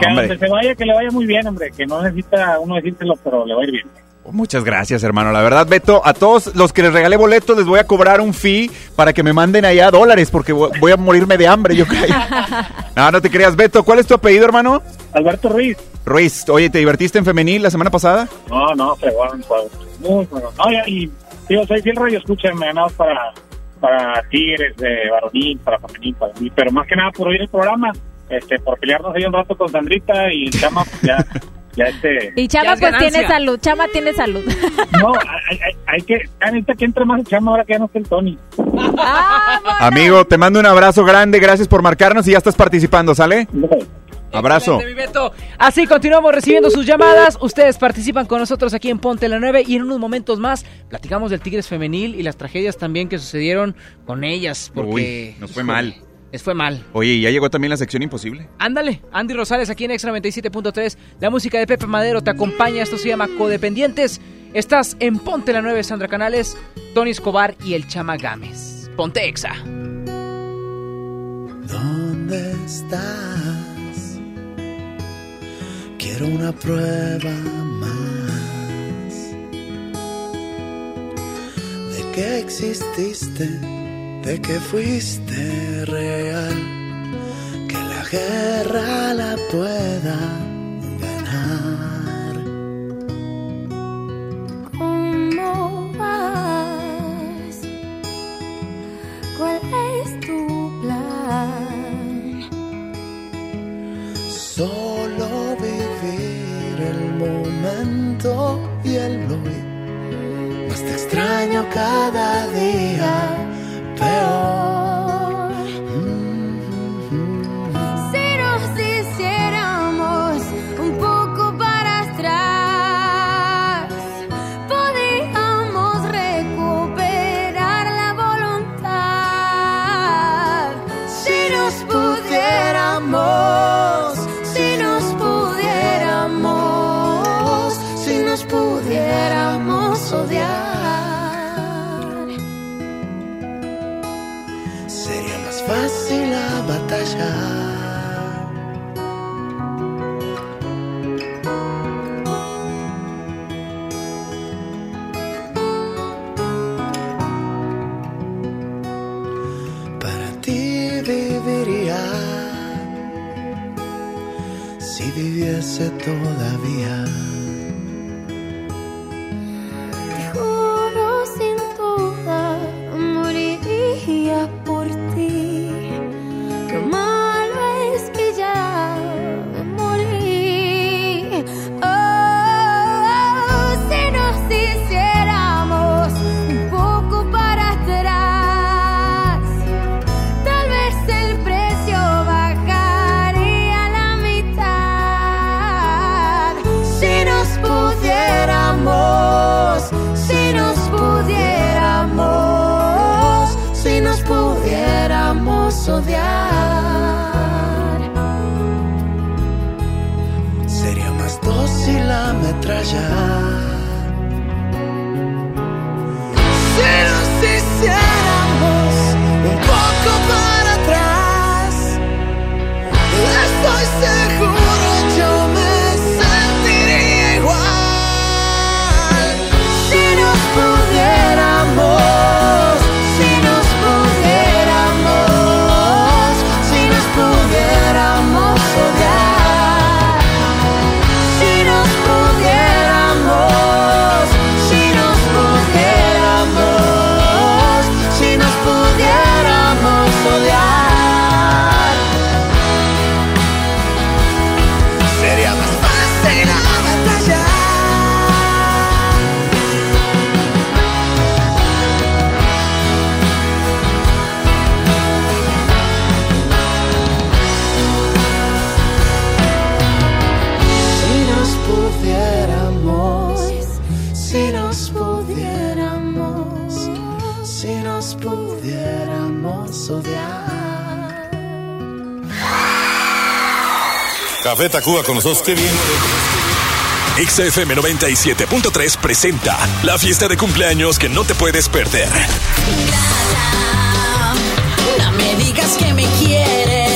Que a hombre. donde se vaya, que le vaya muy bien, hombre. Que no necesita uno decírselo, pero le va a ir bien. Muchas gracias, hermano. La verdad, Beto, a todos los que les regalé boletos les voy a cobrar un fee para que me manden allá dólares porque voy a morirme de hambre, yo creo. No, no te creas, Beto. ¿Cuál es tu apellido, hermano? Alberto Ruiz. Ruiz. Oye, ¿te divertiste en femenil la semana pasada? No, no, fregón, pues, muy bueno. No, ya, y digo, soy fiel radio escucha, me ganado para, para Tigres, de varonil, para femenil, para mí, pero más que nada por oír el programa, este, por pelearnos ahí un rato con Sandrita y Chama, pues ya, ya este... Y Chama es pues ganancia. tiene salud, Chama tiene salud. No, hay, hay, hay que, necesita que entre más el Chama ahora que ya no está el Tony. Amigo, te mando un abrazo grande. Gracias por marcarnos y ya estás participando, ¿sale? Abrazo. Así continuamos recibiendo sus llamadas. Ustedes participan con nosotros aquí en Ponte la 9 y en unos momentos más platicamos del Tigres femenil y las tragedias también que sucedieron con ellas. Porque Uy, nos fue mal. Les fue mal. Oye, ¿y ya llegó también la sección imposible? Ándale, Andy Rosales aquí en Extra 97.3. La música de Pepe Madero te acompaña. Esto se llama Codependientes. Estás en Ponte la 9, Sandra Canales, Tony Escobar y el Chama Gámez. Ponte Exa. ¿Dónde estás? Quiero una prueba más de que exististe, de que fuiste real, que la guerra la pueda ganar. ¿Cómo vas? ¿Cuál es tu plan? Solo vivir el momento y el hoy. Más te extraño cada día peor. Café Tacuba con nosotros, qué bien. XFM 97.3 presenta la fiesta de cumpleaños que no te puedes perder. No me digas que me quieres.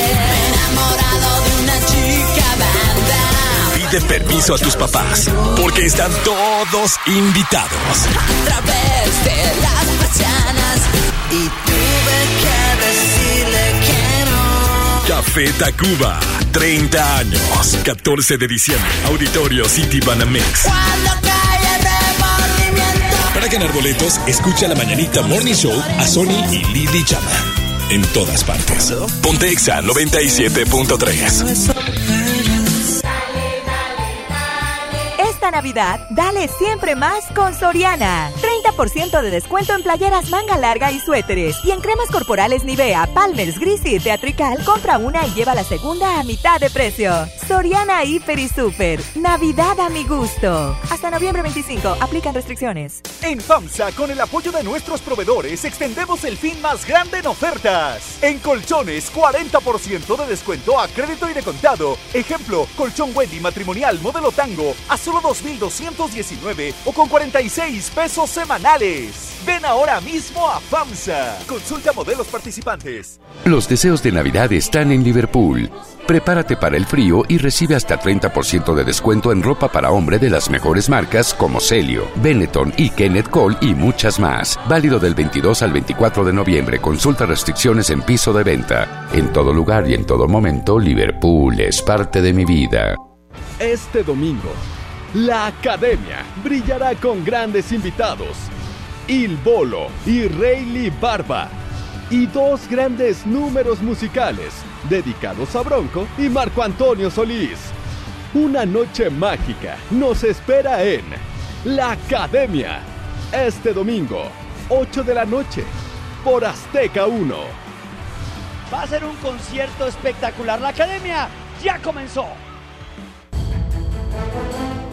Enamorado de una chica banda. Pide permiso a tus papás, porque están todos invitados. A través de las persianas. Y Café Tacuba, 30 años, 14 de diciembre, Auditorio City Banamex. Para ganar boletos, escucha la mañanita Morning Show a Sony y Lily Chama. En todas partes. Ponte Exa 97.3. Esta Navidad, dale siempre más con Soriana. 30% de descuento en playeras manga larga y suéteres. Y en cremas corporales Nivea, Palmer's, Gris y Teatrical, compra una y lleva la segunda a mitad de precio. Soriana Hiper y Super. Navidad a mi gusto. Hasta noviembre 25. Aplican restricciones. En FAMSA, con el apoyo de nuestros proveedores, extendemos el fin más grande en ofertas. En colchones, 40% de descuento a crédito y de contado. Ejemplo, colchón Wendy matrimonial modelo tango a solo 2,219 o con 46 pesos semanales. Ven ahora mismo a FAMSA. Consulta modelos participantes. Los deseos de Navidad están en Liverpool. Prepárate para el frío y recibe hasta 30% de descuento en ropa para hombre de las mejores marcas como Celio, Benetton y Kenneth Cole y muchas más. Válido del 22 al 24 de noviembre. Consulta restricciones en piso de venta. En todo lugar y en todo momento, Liverpool es parte de mi vida. Este domingo, la Academia brillará con grandes invitados. Il Bolo y Rayleigh Barba. Y dos grandes números musicales dedicados a Bronco y Marco Antonio Solís. Una noche mágica nos espera en La Academia. Este domingo, 8 de la noche, por Azteca 1. Va a ser un concierto espectacular. La academia ya comenzó.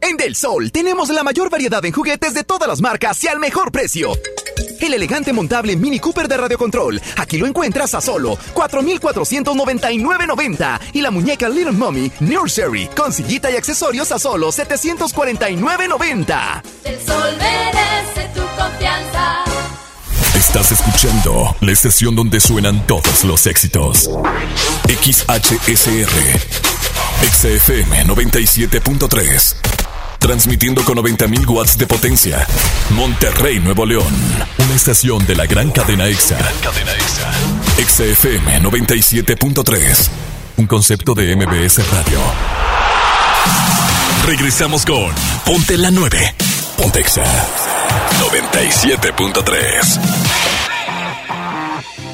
En Del Sol tenemos la mayor variedad en juguetes de todas las marcas y al mejor precio. El elegante montable Mini Cooper de radiocontrol. Aquí lo encuentras a solo 4,499.90. Y la muñeca Little Mommy Nursery con sillita y accesorios a solo 749.90. El sol merece tu confianza. Estás escuchando la estación donde suenan todos los éxitos. XHSR. XFM 97.3. Transmitiendo con 90.000 watts de potencia. Monterrey, Nuevo León. Una estación de la gran cadena EXA. cadena EXA. XFM 97.3. Un concepto de MBS Radio. Regresamos con Ponte la 9. Ponte EXA. 97.3.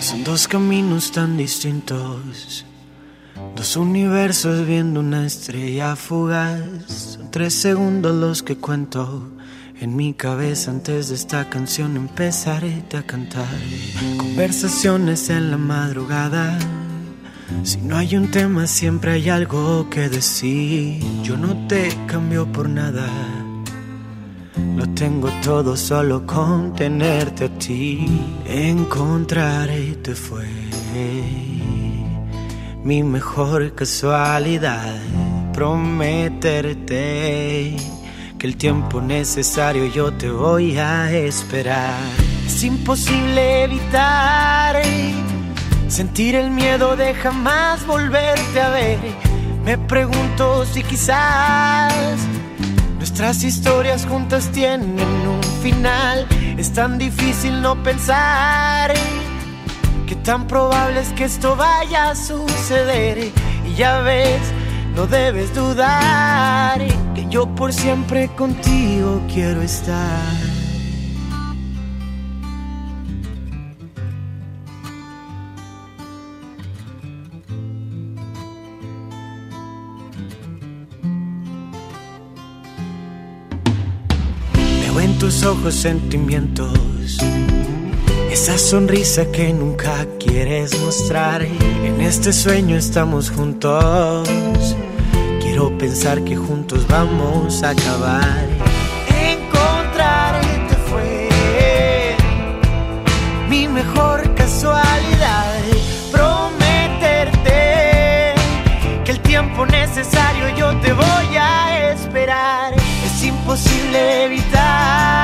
Son dos caminos tan distintos Dos universos viendo una estrella fugaz. Son tres segundos los que cuento. En mi cabeza antes de esta canción empezaré a cantar. Conversaciones en la madrugada. Si no hay un tema siempre hay algo que decir. Yo no te cambio por nada. Lo tengo todo solo con tenerte a ti. Encontrarte fue mi mejor casualidad. Prometerte que el tiempo necesario yo te voy a esperar. Es imposible evitar sentir el miedo de jamás volverte a ver. Me pregunto si quizás Nuestras historias juntas tienen un final. Es tan difícil no pensar tan probable es que esto vaya a suceder. Y ya ves, no debes dudar que yo por siempre contigo quiero estar. Veo en tus ojos sentimientos. Esa sonrisa que nunca quieres mostrar. En este sueño estamos juntos. Quiero pensar que juntos vamos a acabar. Encontrarte fue mi mejor casualidad. Prometerte que el tiempo necesario yo te voy a esperar. Es imposible evitar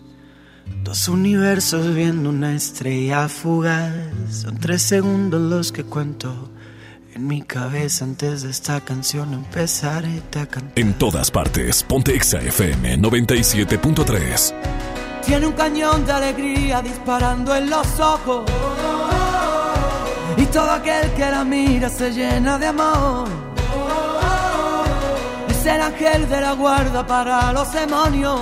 Dos universos viendo una estrella fugaz. Son tres segundos los que cuento. En mi cabeza antes de esta canción empezaré a cantar. En todas partes, ponte Exa FM 97.3. Tiene un cañón de alegría disparando en los ojos. Y todo aquel que la mira se llena de amor. Es el ángel de la guarda para los demonios.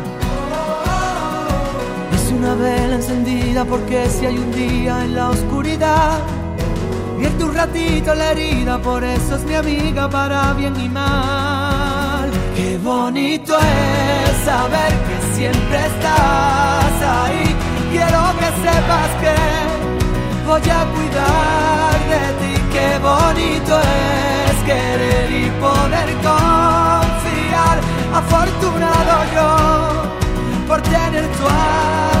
Una vela encendida porque si hay un día en la oscuridad, vierte un ratito la herida, por eso es mi amiga para bien y mal. Qué bonito es saber que siempre estás ahí. Quiero que sepas que voy a cuidar de ti. Qué bonito es querer y poder confiar. Afortunado yo por tener tu amistad.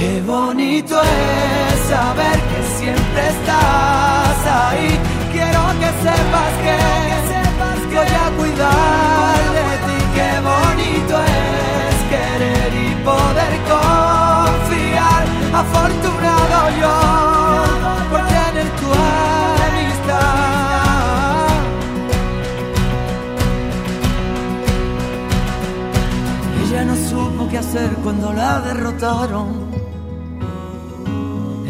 Qué bonito es saber que siempre estás ahí. Quiero que sepas que, voy a cuidar de ti. Qué bonito es querer y poder confiar. Afortunado yo por tener tu amistad. Ella no supo qué hacer cuando la derrotaron.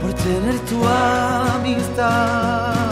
Por tener tu amistad.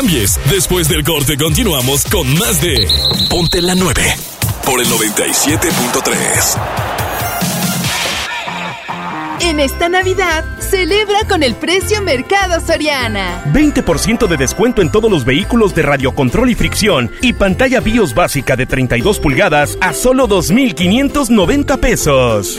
Cambies. Después del corte continuamos con más de Ponte la 9 por el 97.3. En esta Navidad, celebra con el precio Mercado Soriana. 20% de descuento en todos los vehículos de radiocontrol y fricción y pantalla BIOS básica de 32 pulgadas a solo 2.590 pesos.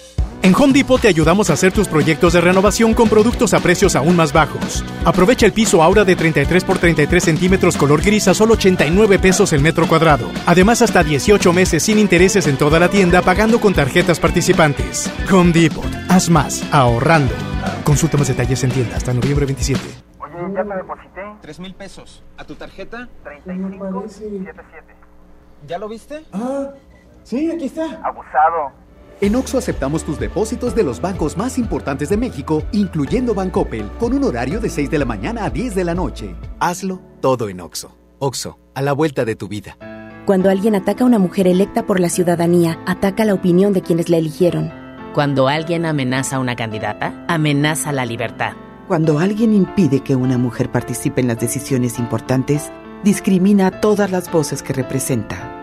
En Home Depot te ayudamos a hacer tus proyectos de renovación con productos a precios aún más bajos. Aprovecha el piso Aura de 33 por 33 centímetros color gris a solo 89 pesos el metro cuadrado. Además, hasta 18 meses sin intereses en toda la tienda pagando con tarjetas participantes. Home Depot. Haz más, ahorrando. Consulta más detalles en tienda hasta noviembre 27. Oye, ya te deposité. Tres mil pesos. ¿A tu tarjeta? 3577. ¿Ya lo viste? Ah, sí, aquí está. Abusado. En Oxo aceptamos tus depósitos de los bancos más importantes de México, incluyendo Bancoppel, con un horario de 6 de la mañana a 10 de la noche. Hazlo todo en Oxo. Oxo, a la vuelta de tu vida. Cuando alguien ataca a una mujer electa por la ciudadanía, ataca la opinión de quienes la eligieron. Cuando alguien amenaza a una candidata, amenaza la libertad. Cuando alguien impide que una mujer participe en las decisiones importantes, discrimina a todas las voces que representa.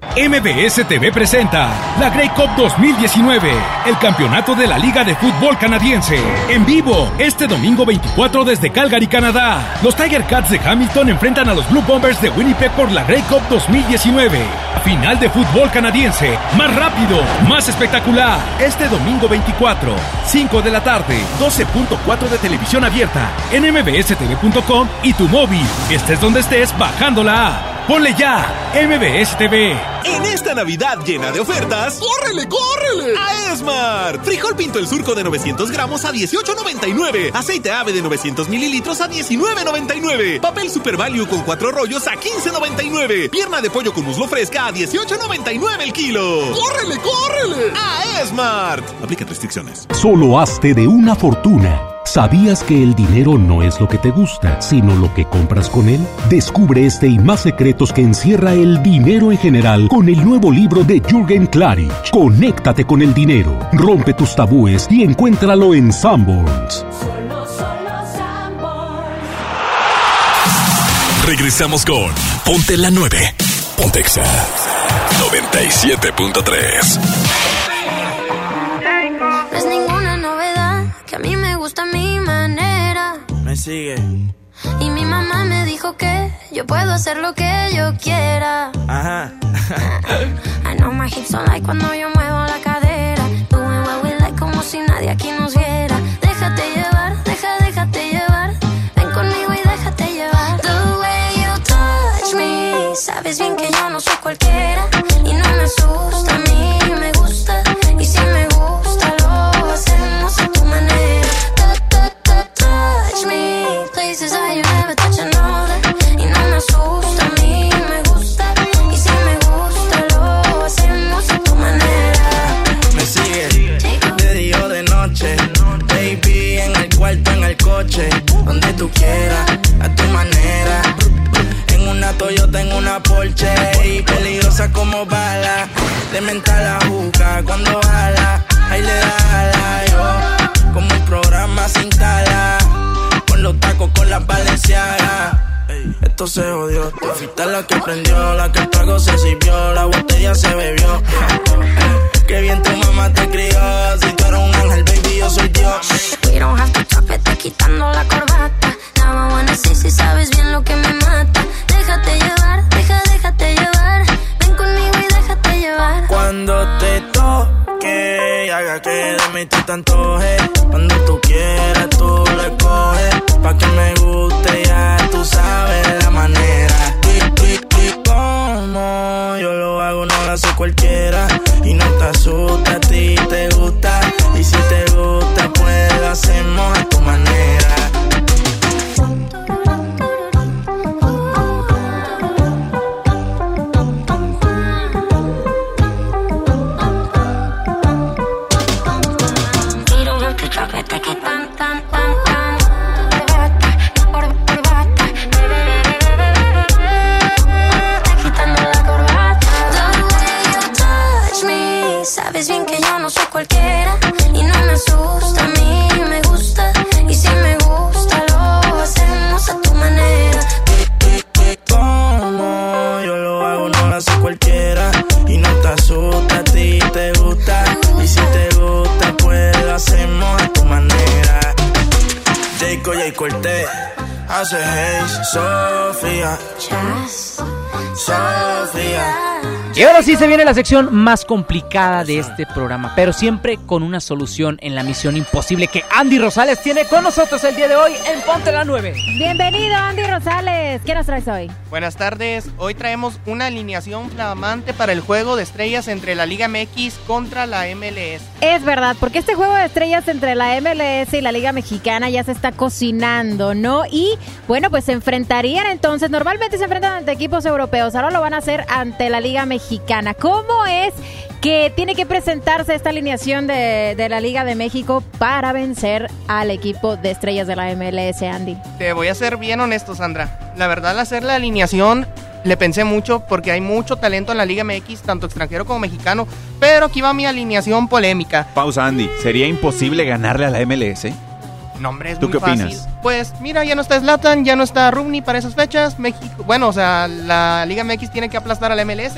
MBS TV presenta la Grey Cup 2019, el campeonato de la Liga de Fútbol Canadiense. En vivo, este domingo 24 desde Calgary, Canadá. Los Tiger Cats de Hamilton enfrentan a los Blue Bombers de Winnipeg por la Grey Cup 2019. Final de fútbol canadiense, más rápido, más espectacular. Este domingo 24, 5 de la tarde, 12.4 de televisión abierta, en mbstv.com y tu móvil. Estés donde estés, bajando la app. Ponle ya MBS TV. En esta Navidad llena de ofertas, ¡córrele, córrele! A Esmar. Frijol pinto el surco de 900 gramos a 18.99. Aceite ave de 900 mililitros a 19.99. Papel Super Value con cuatro rollos a 15.99. Pierna de pollo con muslo fresca a 18.99 el kilo. ¡Córrele, córrele! A Esmart. Aplica restricciones. Solo hazte de una fortuna. ¿Sabías que el dinero no es lo que te gusta, sino lo que compras con él? Descubre este y más secretos que encierra el dinero en general con el nuevo libro de Jürgen Klarich. Conéctate con el dinero, rompe tus tabúes y encuéntralo en Sanborns. Regresamos con Ponte la 9. Pontexa 97.3. gusta mi manera. Me sigue. Y mi mamá me dijo que yo puedo hacer lo que yo quiera. Ajá. I know my hips don't like cuando yo muevo la cadera. Doing what we like como si nadie aquí nos viera. Déjate llevar, deja, déjate llevar. Ven conmigo y déjate llevar. The way you touch me. Sabes bien que yo no soy cualquiera. Y no me asusta, a mí me Donde tú quieras, a tu manera. En una Toyota, en una Porsche. Y peligrosa como bala. De mental la juca cuando jala. Ahí le da ala, yo. Como un programa sin tala. Con los tacos, con las valencianas. Esto se jodió. Tú fuiste la que prendió, la que el trago se sirvió, la botella se bebió. Qué bien tu mamá te crió. Si tú eres un ángel, baby, yo soy Dios. Don't have to vete quitando la corbata. Now I wanna see si sabes bien lo que me mata. Déjate llevar, deja, déjate llevar. Ven conmigo y déjate llevar. Cuando te toque y haga que de mí te antojes. Cuando tú quieras, tú lo escoges. Pa' que me guste, ya tú sabes la manera. Como yo lo hago, no lo hace cualquiera. Y no te asusta, a ti te gusta. Y si te gusta, hacemos a tu manera. hands, Sophia. Just Sophia. Y ahora sí se viene la sección más complicada de este programa, pero siempre con una solución en la misión imposible que Andy Rosales tiene con nosotros el día de hoy en Ponte la 9. Bienvenido, Andy Rosales. ¿Qué nos traes hoy? Buenas tardes, hoy traemos una alineación flamante para el juego de estrellas entre la Liga MX contra la MLS. Es verdad, porque este juego de estrellas entre la MLS y la Liga Mexicana ya se está cocinando, ¿no? Y bueno, pues se enfrentarían entonces, normalmente se enfrentan ante equipos europeos, ahora lo van a hacer ante la Liga Mexicana. ¿Cómo es que tiene que presentarse esta alineación de, de la Liga de México para vencer al equipo de estrellas de la MLS, Andy? Te voy a ser bien honesto, Sandra. La verdad, al hacer la alineación le pensé mucho porque hay mucho talento en la Liga MX, tanto extranjero como mexicano, pero aquí va mi alineación polémica. Pausa, Andy. ¿Sería imposible ganarle a la MLS? No, hombre, es ¿Tú muy qué fácil. opinas? Pues mira, ya no está Zlatan, ya no está Rumni para esas fechas. México, bueno, o sea, la Liga MX tiene que aplastar a la MLS,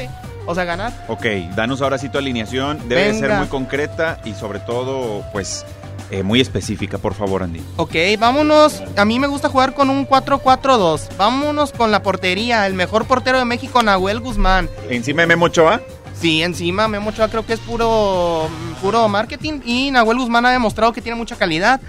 o sea, ganar. Ok, danos ahora sí tu alineación. Debe de ser muy concreta y sobre todo, pues, eh, muy específica, por favor, Andy. Ok, vámonos. A mí me gusta jugar con un 4-4-2. Vámonos con la portería. El mejor portero de México, Nahuel Guzmán. ¿Encima de Memo Ochoa? Sí, encima Memo Ochoa creo que es puro, puro marketing. Y Nahuel Guzmán ha demostrado que tiene mucha calidad.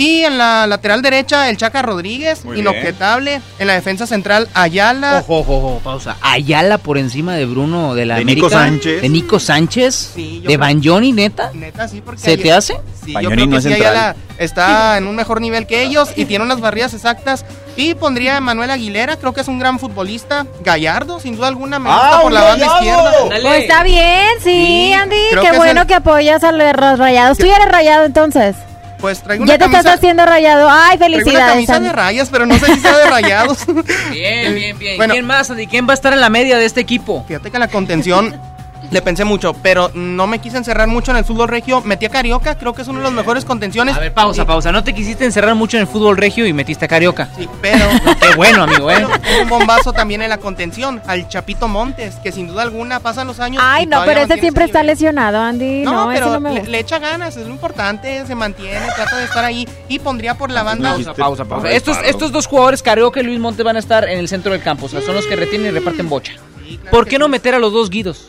Y en la lateral derecha, el Chaca Rodríguez, Muy inobjetable. En la defensa central, Ayala. Ojo, ojo, ojo, pausa. Ayala por encima de Bruno de la De América. Nico Sánchez. De Nico Sánchez. Sí, yo de Banjoni, neta. Neta, sí, porque ¿Se te hace? Sí, yo Bañoni creo no que es sí. Ayala está en un mejor nivel que ellos y tiene unas barridas exactas. Y pondría a Manuel Aguilera, creo que es un gran futbolista. Gallardo, sin duda alguna, me gusta ¡Ah, por la banda izquierda. Pues está bien, sí, Sí, Andy. creo Qué es bueno el- que apoyas a los rayados. Tú ya eres rayado entonces. Pues traigo una Ya te camisa, estás haciendo rayado. Ay, traigo una felicidades. camisa Andy. de rayas, pero no sé si sea de rayados. Bien, bien, bien. Bueno. ¿Quién más, Andy? ¿Quién va a estar en la media de este equipo? Fíjate que la contención le pensé mucho, pero no me quise encerrar mucho en el fútbol regio. Metí a Carioca, creo que es uno de los mejores contenciones. A ver, pausa, Y- pausa. No te quisiste encerrar mucho en el fútbol regio y metiste a Carioca. Sí, pero Qué bueno, amigo, ¿eh? Pero un bombazo también en la contención, al Chapito Montes, que sin duda alguna pasan los años. Ay, no, pero ese siempre está lesionado, Andy. No, No, ese pero no me le, echa ganas, es lo importante, se mantiene, trata de estar ahí y pondría por la banda. Pausa, pausa, pausa. Estos, estos dos jugadores, Carioca y Luis Montes, van a estar en el centro del campo. O sea, son los que retienen y reparten bocha. Sí, claro ¿Por qué no meter a los dos Guidos?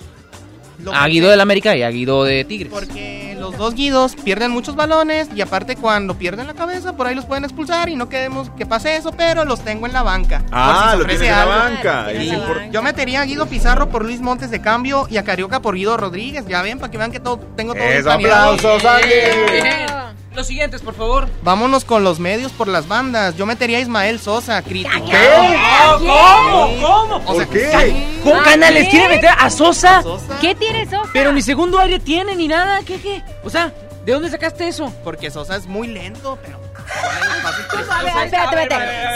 Lo A Guido del América y a Guido de Tigres. Porque los dos guidos pierden muchos balones y aparte cuando pierden la cabeza por ahí los pueden expulsar y no queremos que pase eso, pero los tengo en la banca. Ah, si se lo tienes en la banca. Sí. Yo metería a Guido Pizarro por Luis Montes de cambio y a Carioca por Guido Rodríguez. Ya ven, para que vean que todo, tengo todo Eso, aplausos. Los siguientes, por favor. Vámonos con los medios por las bandas. Yo metería a Ismael Sosa, criticado. ¿Cómo? Sí. ¿Cómo? O sea, ¿Por qué? sí. ¿Cómo Ah, Canales ¿qué? quiere meter a Sosa? Sosa. ¿Qué tiene eso? Pero ni segundo aire tiene ni nada. ¿Qué, qué? O sea, ¿de dónde sacaste eso? Porque Sosa es muy lento, pero.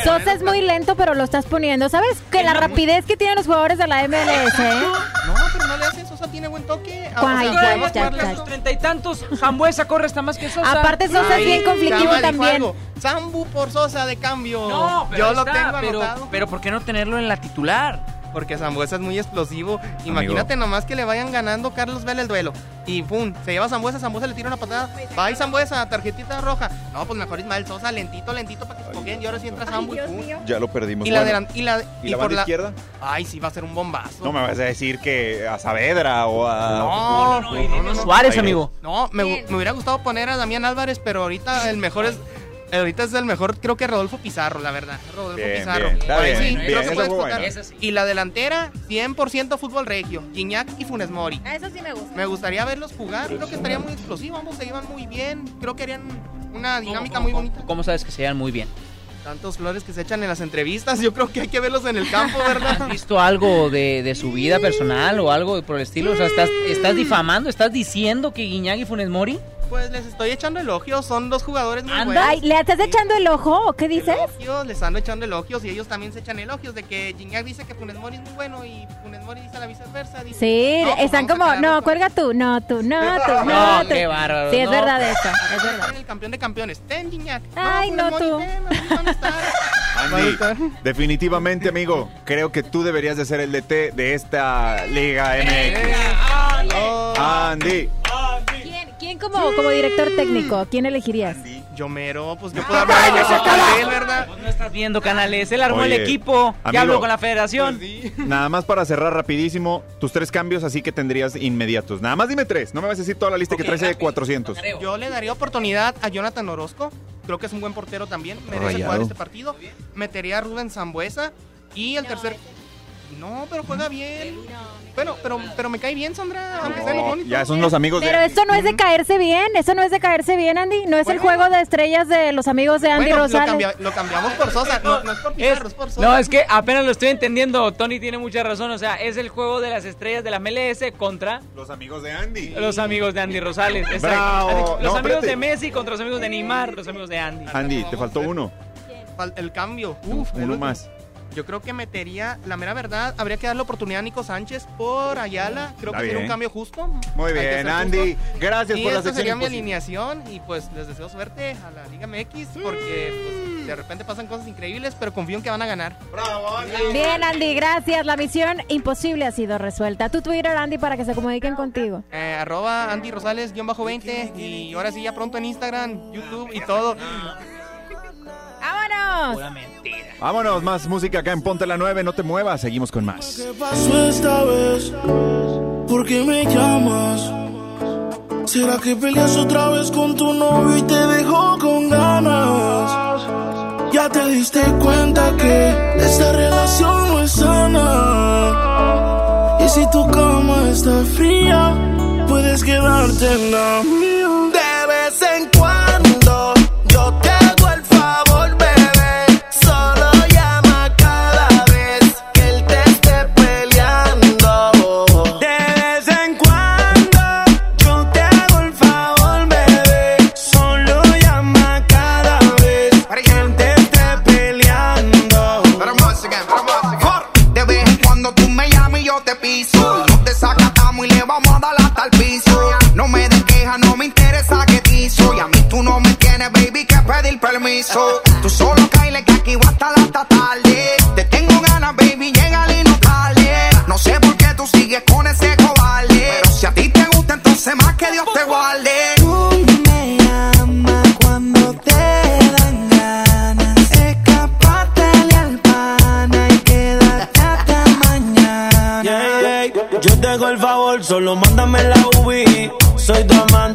Sosa es muy lento, pero lo estás poniendo. ¿Sabes que la rapidez que tienen los jugadores de la MLS, eh? No, pero no le hacen. Sosa tiene buen toque. Ah, Ay, ya, ya, ya. a Los sus treinta y tantos, Zambuesa corre hasta más que Sosa. Aparte, Sosa es bien conflictivo también. Zambu por Sosa de cambio. No, pero Yo lo tengo pero, anotado. pero ¿por qué no tenerlo en la titular? Porque Zambuesa es muy explosivo. Imagínate nomás que le vayan ganando Carlos Vela el duelo. Y pum, se lleva Zambuesa, Zambuesa le tira una patada. Va y Zambuesa, tarjetita roja. No, pues mejor Ismael Sosa, lentito, lentito para que se escogen. Y ahora sí entra Zambu y pum. Ya lo perdimos. Y la, Bueno, delan- y la, ¿Y y la por banda izquierda? Ay, sí, va a ser un bombazo. No me vas a decir que a Saavedra o a. No, no, no, no, no. Suárez, Aire. amigo. No, me, me hubiera gustado poner a Damián Álvarez, pero ahorita el mejor es. Ahorita es el mejor, creo que Rodolfo Pizarro, la verdad. Rodolfo Bien, Pizarro. bien, está Por ahí bien, sí, bien, creo que ese puede fue explotar. bueno. Ese sí. Y la delantera, 100% fútbol regio. Guiñac y Funes Mori. Ah, Eso sí me gusta. Me gustaría verlos jugar, creo que estaría muy explosivo, ambos se llevan muy bien, creo que harían una dinámica muy bonita. ¿Cómo sabes que se llevan muy bien? Tantos flores que se echan en las entrevistas, yo creo que hay que verlos en el campo, ¿verdad? ¿Has visto algo de, de su vida personal o algo por el estilo? O sea, ¿estás, estás difamando? ¿Estás diciendo que Guiñac y Funes Mori? Pues les estoy echando elogios, son dos jugadores muy Anda. buenos. Ay, ¿le estás echando el ojo o qué dices? Elogios, les ando echando elogios y ellos también se echan elogios de que Gignac dice que Funes Mori es muy bueno y Funes Mori dice la viceversa. Dice, Sí, "No, pues están como, no, con- cuelga tú, no, tú, no, tú, no, No, tú. qué bárbaro. Sí, es no. verdad eso, es verdad. el campeón de campeones, ten Gignac. Ay, no, Mori, tú. Andy, definitivamente, amigo, creo que tú deberías de ser el DT de esta Liga Eh, MX. oh, Andy. ¿Quién, quién como, como director técnico? ¿Quién elegirías? Yo mero, pues yo puedo hablar de ese papel, ¿verdad? Vos no estás viendo canales. Él armó Oye, el equipo. amigo. Ya habló con la federación. Nada más para cerrar rapidísimo, tus tres cambios así que tendrías inmediatos. Nada más dime tres, no me vas a decir toda la lista que traes de rápido. 400. Creo. Yo le daría oportunidad a Jonathan Orozco. Creo que es un buen portero también. Merece Rayado. jugar este partido. Metería a Rubén Zambuesa. Y el tercer. No, pero juega bien. Bueno, pero, pero me cae bien, Sandra. Aunque sea No, bonito. ya son los amigos Pero de... esto no es de caerse bien, eso no es de caerse bien, Andy. No es el Bueno. juego de estrellas de los amigos de Andy Bueno, lo, Rosales. cambia- lo cambiamos por Sosa. No, no es por Es- Pizarro, es por Sosa. no, es que apenas lo estoy entendiendo. Tony tiene mucha razón. O sea, es el juego de las estrellas de la MLS contra Los amigos de Andy. los amigos de Andy Rosales. Exacto. Bravo. Los No, amigos espérate. de Messi contra los amigos de Neymar, los amigos de Andy. Andy, te faltó uno. Fal- El cambio. Uf, el Uno último. más. Yo creo que metería, la mera verdad, habría que darle oportunidad a Nico Sánchez por Ayala. Creo Está que sería un cambio justo. Muy bien, Andy. Gracias Y por la esta sección. sería mi alineación y pues les deseo suerte a la Liga MX porque pues, de repente pasan cosas increíbles, pero confío en que van a ganar. Bien, Andy, gracias. La misión imposible ha sido resuelta. Tu Twitter, Andy, para que se comuniquen contigo. Eh, arroba Andy Rosales-20 y ahora sí ya pronto en Instagram, YouTube y todo. ¡Vámonos! Pura mentira. Vámonos, más música acá en Ponte la 9, no te muevas, seguimos con más. ¿Qué pasó esta vez? ¿Por qué me llamas? ¿Será que peleas otra vez con tu novio y te dejó con ganas? Ya te diste cuenta que esta relación no es sana. Y si tu cama está fría, puedes quedarte en la mía. Tú solo caile que aquí voy hasta tarde. Te tengo ganas, baby, llega y no tarde. No sé por qué tú sigues con ese cobarde. Pero si a ti te gusta, entonces más que Dios te guarde. Yo te hago el favor, solo mándame la UV. Soy tu amante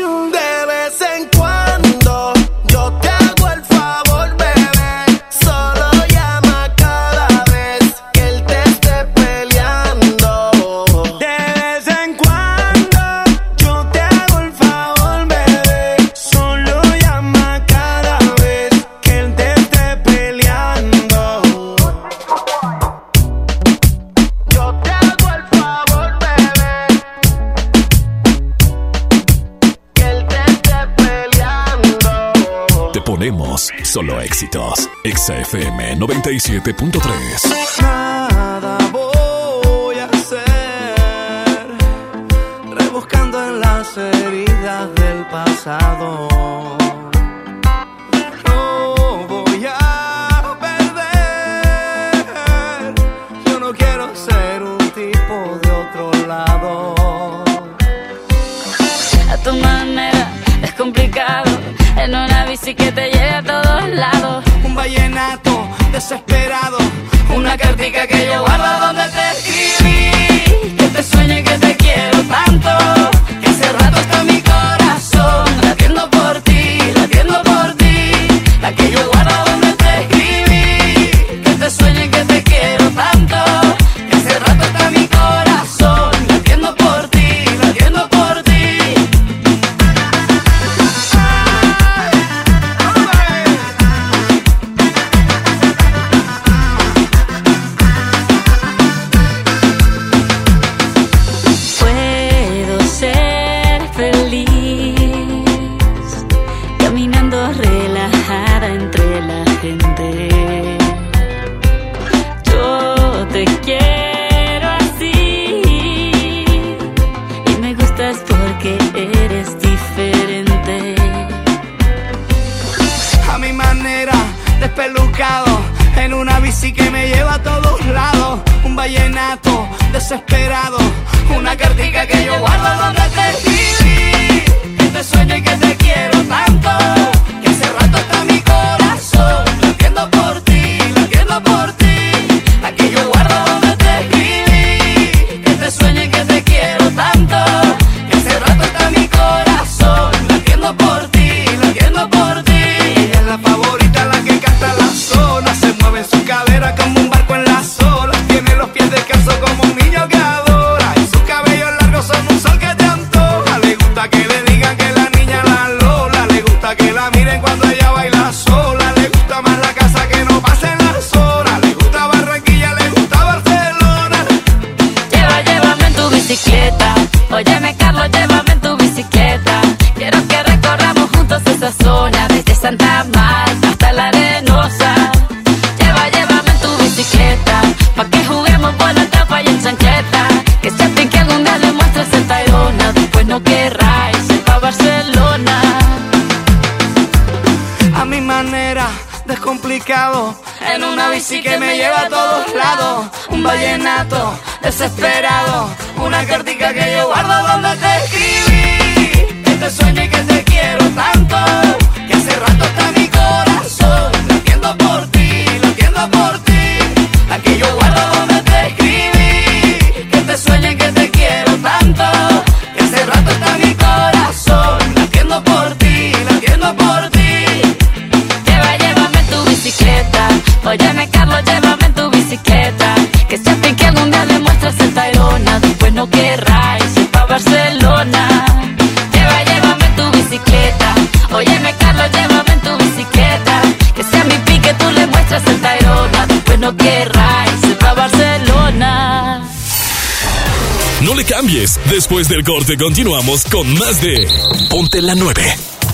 97.3. por ti. Lleva, llévame en tu bicicleta. Óyeme, Carlos, llévame en tu bicicleta. Que sepan que algún día le muestras el Tayrona. Después no querráis ir pa' Barcelona. Lleva, llévame en tu bicicleta. Óyeme, Carlos, llévame en tu bicicleta. Que sea mi pique, tú le muestras el Tayrona. Después no querráis ir pa' Barcelona. No le cambies. Después del corte continuamos con más de Ponte la 9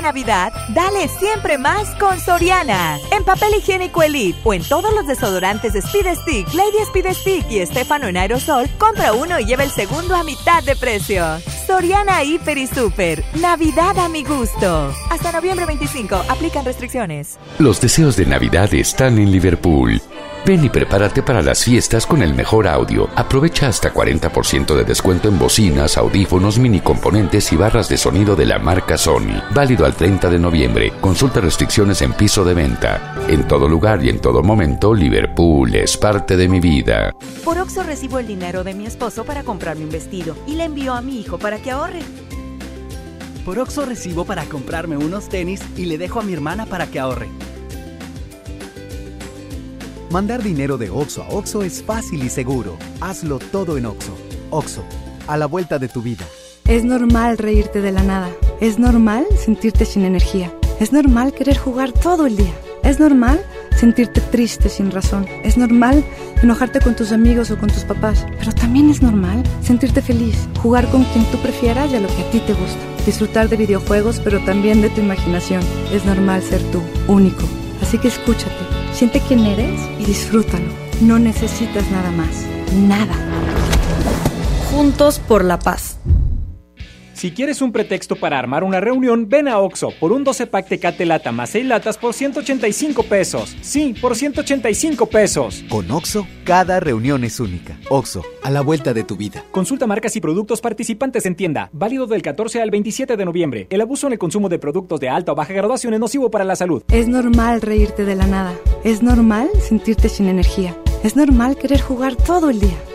Navidad, dale siempre más con Soriana. En papel higiénico Elite o en todos los desodorantes Speed Stick, Lady Speed Stick y Estefano en aerosol, compra uno y lleva el segundo a mitad de precio. Soriana Hiper y Super. Navidad a mi gusto. Hasta noviembre 25. Aplican restricciones. Los deseos de Navidad están en Liverpool. Ven y prepárate para las fiestas con el mejor audio. Aprovecha hasta 40% de descuento en bocinas, audífonos, mini componentes y barras de sonido de la marca Sony. Válido al 30 de noviembre. Consulta restricciones en piso de venta. En todo lugar y en todo momento, Liverpool es parte de mi vida. Por Oxo recibo el dinero de mi esposo para comprarme un vestido y le envío a mi hijo para que ahorre. Por Oxo recibo para comprarme unos tenis y le dejo a mi hermana para que ahorre. Mandar dinero de Oxo a Oxo es fácil y seguro. Hazlo todo en Oxo. Oxo, a la vuelta de tu vida. Es normal reírte de la nada. Es normal sentirte sin energía. Es normal querer jugar todo el día. Es normal sentirte triste sin razón. Es normal enojarte con tus amigos o con tus papás. Pero también es normal sentirte feliz, jugar con quien tú prefieras y a lo que a ti te gusta. Disfrutar de videojuegos, pero también de tu imaginación. Es normal ser tú, único. Así que escúchate, siente quién eres y disfrútalo. No necesitas nada más. Nada. Juntos por la paz. Si quieres un pretexto para armar una reunión, ven a Oxo por un 12 pack Tecate Lata más 6 latas por 185 pesos. Sí, por 185 pesos. Con Oxo, cada reunión es única. Oxo, a la vuelta de tu vida. Consulta marcas y productos participantes en tienda. Válido del 14 al 27 de noviembre. El abuso en el consumo de productos de alta o baja graduación es nocivo para la salud. Es normal reírte de la nada. Es normal sentirte sin energía. Es normal querer jugar todo el día.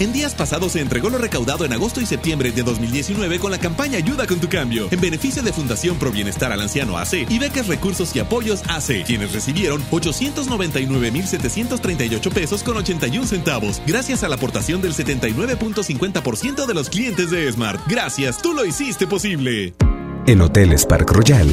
En días pasados se entregó lo recaudado en agosto y septiembre de 2019 con la campaña Ayuda con tu cambio, en beneficio de Fundación Pro Bienestar al Anciano AC y becas Recursos y Apoyos AC, quienes recibieron 899.738 pesos con 81 centavos, gracias a la aportación del 79.50% de los clientes de Smart. Gracias, tú lo hiciste posible. En Hoteles Park Royal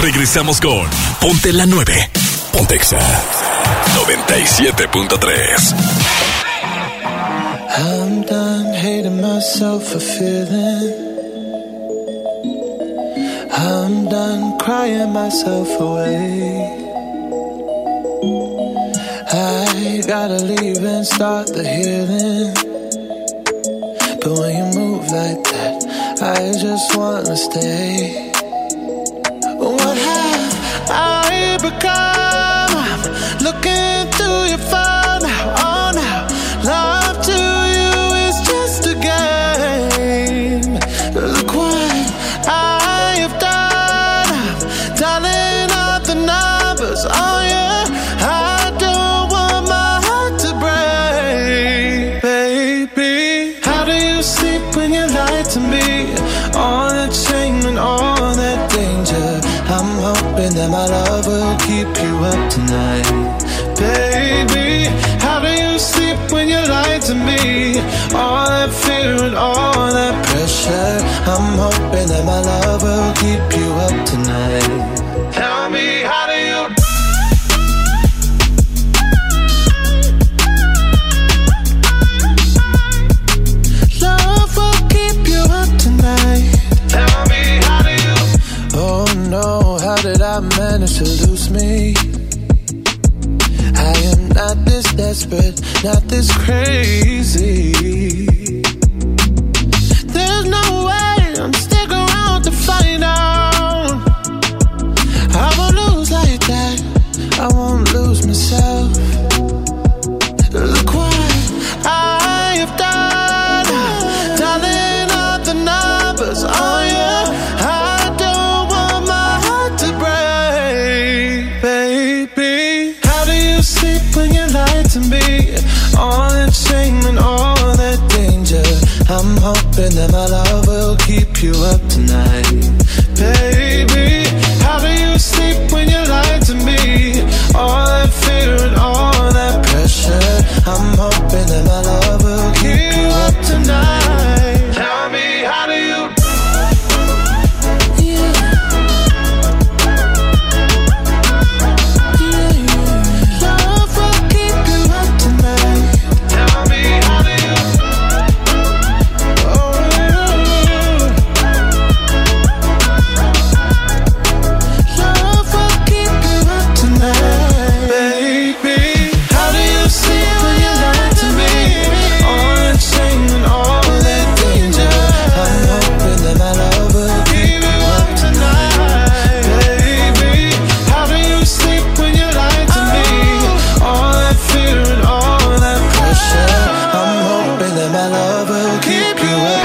Regresamos con Ponte la 9. Pontexa 97.3. I'm done hating myself for feeling. I'm done crying myself away. I gotta leave and start the healing. But when you move like that, I just wanna stay. Become? Looking through your phone to me? All that fear and all that pressure. I'm hoping that my love will keep you up tonight. Tell me, how do you? Love will keep you up tonight. Tell me, how do you? Oh no, how did I manage to lose me? Desperate, not this crazy. All that shame and all that danger. I'm hoping that my love will keep you up tonight, baby.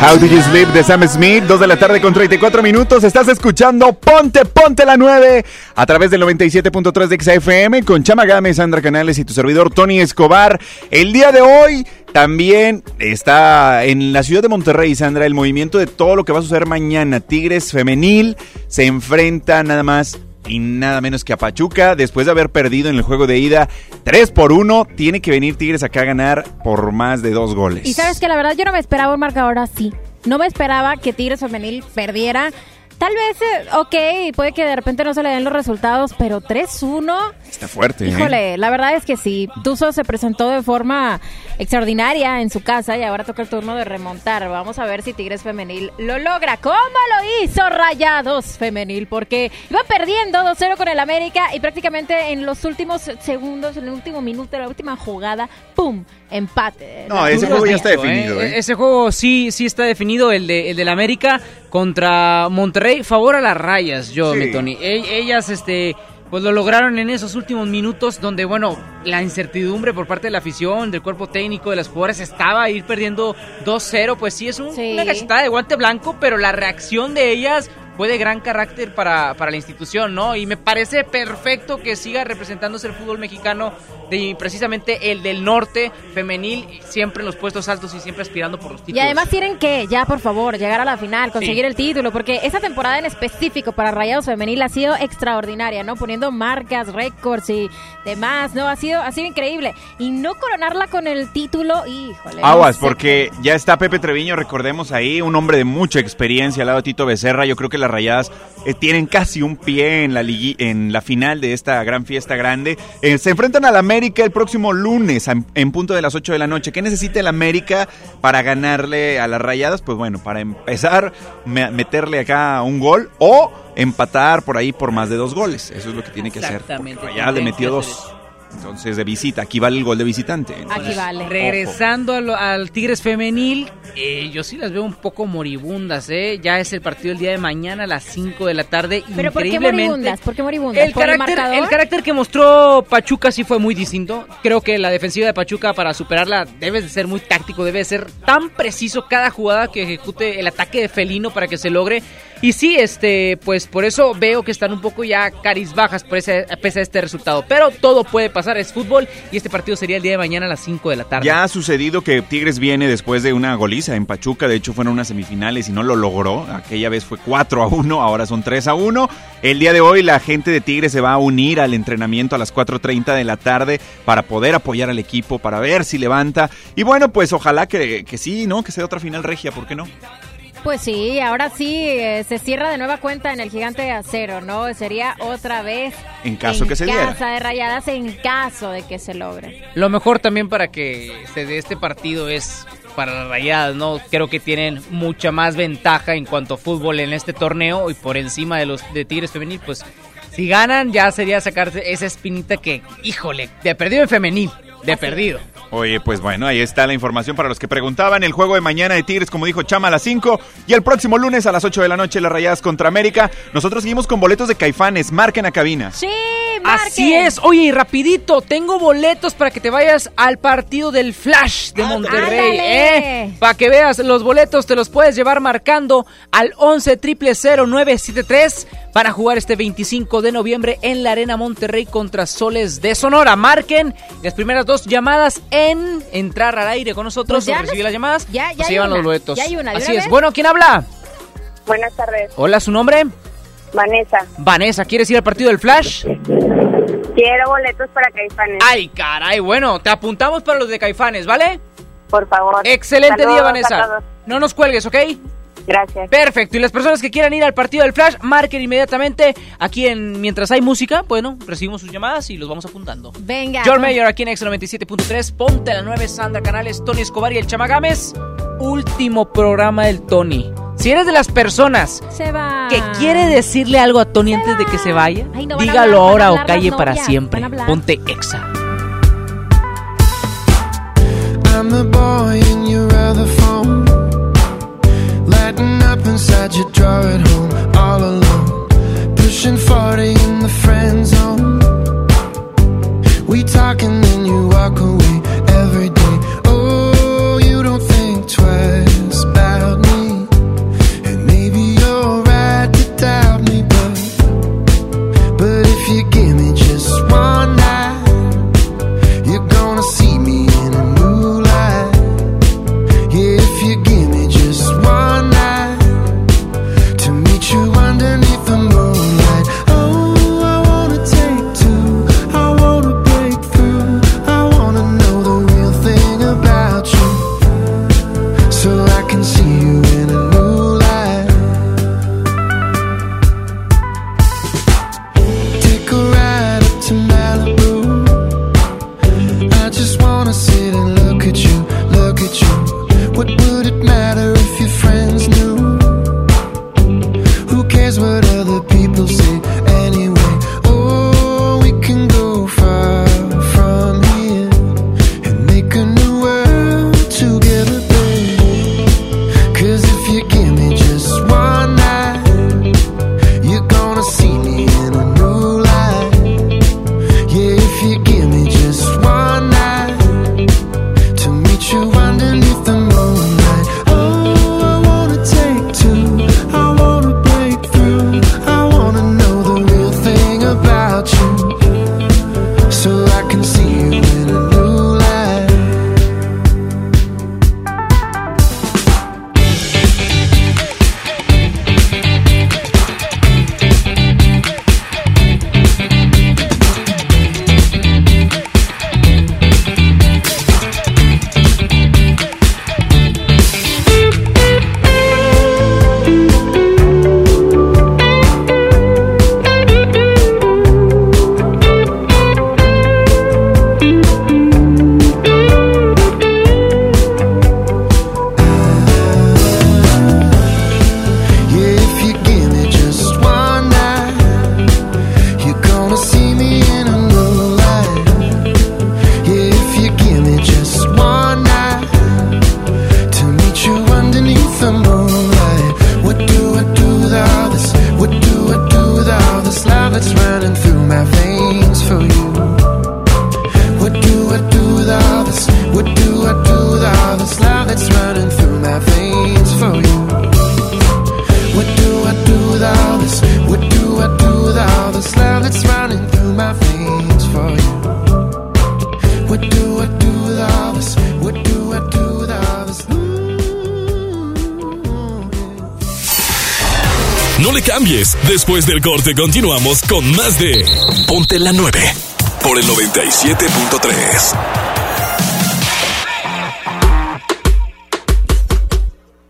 How Did You Sleep de Sam Smith, 2 de la tarde con 34 minutos. Estás escuchando Ponte, Ponte la 9 a través del 97.3 de XFM con Chama Gámez, Sandra Canales y tu servidor Tony Escobar. El día de hoy también está en la ciudad de Monterrey, Sandra, el movimiento de todo lo que va a suceder mañana. Tigres Femenil se enfrenta nada más y nada menos que a Pachuca. Después de haber perdido en el juego de ida 3 por 1, tiene que venir Tigres acá a ganar por más de dos goles. Y sabes que la verdad yo no me esperaba un marcador así. No me esperaba que Tigres Femenil perdiera. Tal vez, eh, ok, puede que de repente no se le den los resultados, pero 3-1. Está fuerte. ¿eh? Híjole, la verdad es que sí. Tuzo se presentó de forma extraordinaria en su casa y ahora toca el turno de remontar. Vamos a ver si Tigres Femenil lo logra. ¿Cómo lo hizo Rayados Femenil? Porque iba perdiendo 2-0 con el América y prácticamente en los últimos segundos, en el último minuto, en la última jugada, ¡pum! Empate. No, ese juego ya está definido. ¿eh? Ese juego sí, sí está definido, el de el del América contra Monterrey. Favor a las rayas, yo, Sí. mi Tony. E- Ellas, este. Pues lo lograron en esos últimos minutos donde, bueno, la incertidumbre por parte de la afición, del cuerpo técnico, de las jugadoras estaba a ir perdiendo 2-0. Pues sí, es un- una cachetada de guante blanco, pero la reacción de ellas fue de gran carácter para, para la institución, ¿no? Y me parece perfecto que siga representándose el fútbol mexicano, de, precisamente el del norte, femenil, siempre en los puestos altos y siempre aspirando por los Y títulos. además tienen que, ya por favor, llegar a la final, conseguir Sí. el título, porque esa temporada en específico para Rayados Femenil ha sido extraordinaria, ¿no? Poniendo marcas, récords y demás, ¿no? Ha sido, ha sido increíble. Y no coronarla con el título, híjole. no Aguas, sé. porque ya está Pepe Treviño, recordemos ahí, un hombre de mucha experiencia al lado de Tito Becerra. Yo creo que las rayadas eh, tienen casi un pie en la, ligui- en la final de esta gran fiesta grande. Eh, se enfrentan al América el próximo lunes en punto de las 8 de la noche. ¿Qué necesita el América para ganarle a las rayadas? Pues bueno, para empezar, me- meterle acá un gol o empatar por ahí por más de dos goles. Eso es lo que tiene que hacer. Rayadas le metió dos. Entonces, de visita. Aquí vale el gol de visitante. Aquí vale. Regresando a lo- al Tigres femenil, eh, yo sí las veo un poco moribundas, ¿eh? Ya es el partido el día de mañana a las 5 de la tarde. Pero ¿por qué Increíblemente, moribundas? ¿Por qué moribundas? El ¿Por el carácter, marcador? el carácter que mostró Pachuca sí fue muy distinto. Creo que la defensiva de Pachuca para superarla debe de ser muy táctico, debe de ser tan preciso cada jugada que ejecute el ataque de felino para que se logre. Y sí, este, pues por eso veo que están un poco ya caris bajas por ese, pese a este resultado. Pero todo puede pasar, es fútbol y este partido sería el día de mañana a las 5 de la tarde. Ya ha sucedido que Tigres viene después de una goliza en Pachuca, de hecho fueron unas semifinales y no lo logró, aquella vez fue 4 a 1, ahora son 3 a 1. El día de hoy la gente de Tigres se va a unir al entrenamiento a las 4.30 de la tarde para poder apoyar al equipo, para ver si levanta. Y bueno, pues ojalá que, que sí, ¿no? Que sea otra final regia, ¿por qué no? Pues sí, ahora sí eh, se cierra de nueva cuenta en el gigante de acero, ¿no? Sería otra vez En caso que se diera. casa de rayadas en caso de que se logre. Lo mejor también para que se dé este partido es para las rayadas, ¿no? Creo que tienen mucha más ventaja en cuanto a fútbol en este torneo y por encima de los de Tigres Femenil, pues si ganan ya sería sacarse esa espinita que, híjole, de perdido en femenil, de perdido. Oye, pues bueno, ahí está la información para los que preguntaban. El juego de mañana de Tigres, como dijo Chama, a las 5. Y el próximo lunes a las 8 de la noche, las Rayadas contra América. Nosotros seguimos con boletos de Caifanes. Marquen a cabina. Sí, Así es. Oye, y rapidito, tengo boletos para que te vayas al partido del Flash de Monterrey, ándale. ¿eh? Para que veas los boletos, te los puedes llevar marcando al 11 973 para jugar este 25 de noviembre en la Arena Monterrey contra Soles de Sonora. Marquen las primeras dos llamadas en entrar al aire con nosotros Pues o recibir nos- las llamadas. ya- pues ya se hay llevan una, los boletos. ya hay una, ¿de Así una es. vez? Bueno, ¿quién habla? Buenas tardes, Hola, ¿su nombre? Vanessa. Vanessa, ¿quieres ir al partido del Flash? Quiero boletos para Caifanes. Ay, caray, bueno, te apuntamos para los de Caifanes, ¿vale? Por favor. Excelente Saludos día, a Vanessa. No nos cuelgues, ¿ok? Gracias. Perfecto. Y las personas que quieran ir al partido del Flash, marquen inmediatamente. Aquí en mientras hay música, bueno, recibimos sus llamadas y los vamos apuntando. Venga. George Mayer aquí en X97.3, Ponte la 9, Sandra Canales, Tony Escobar y el Chamagames. Último programa del Tony. Si eres de las personas Se va. que quiere decirle algo a Tony antes de que se vaya, Ay, no dígalo hablar, ahora hablar o calle para novias, siempre. Ponte Exa. I'm the boy in your other phone. Lighting up inside your drawer at home, all alone. Pushing 40 in the friend zone. We talk and then you walk away it's running Después del corte continuamos con más de Ponte la 9 por el 97.3.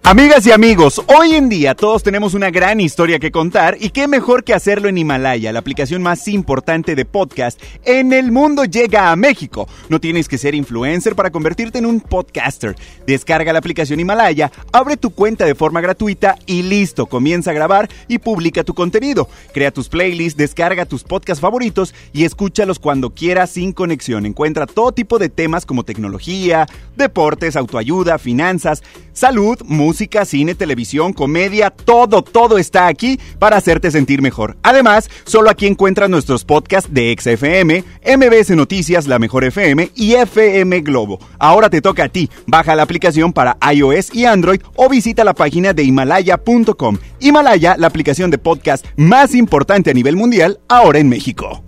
Amigas y amigos, hoy en día todos tenemos una gran historia que contar y qué mejor que hacerlo en Himalaya, la aplicación más importante de podcast en el mundo llega a México. No tienes que ser influencer para convertirte en un podcaster. Descarga la aplicación Himalaya, abre tu cuenta de forma gratuita y listo, comienza a grabar y publica tu contenido. Crea tus playlists, descarga tus podcasts favoritos y escúchalos cuando quieras sin conexión. Encuentra todo tipo de temas como tecnología, deportes, autoayuda, finanzas, salud, música, cine, televisión, comedia, todo, todo está aquí para hacerte sentir mejor. Además, solo aquí encuentras nuestros podcasts de XFM, MBS Noticias, La Mejor FM y FM Globo. Ahora te toca a ti. Baja la aplicación para iOS y Android o visita la página de Himalaya.com. Himalaya, la aplicación de podcast más importante a nivel mundial, ahora en México.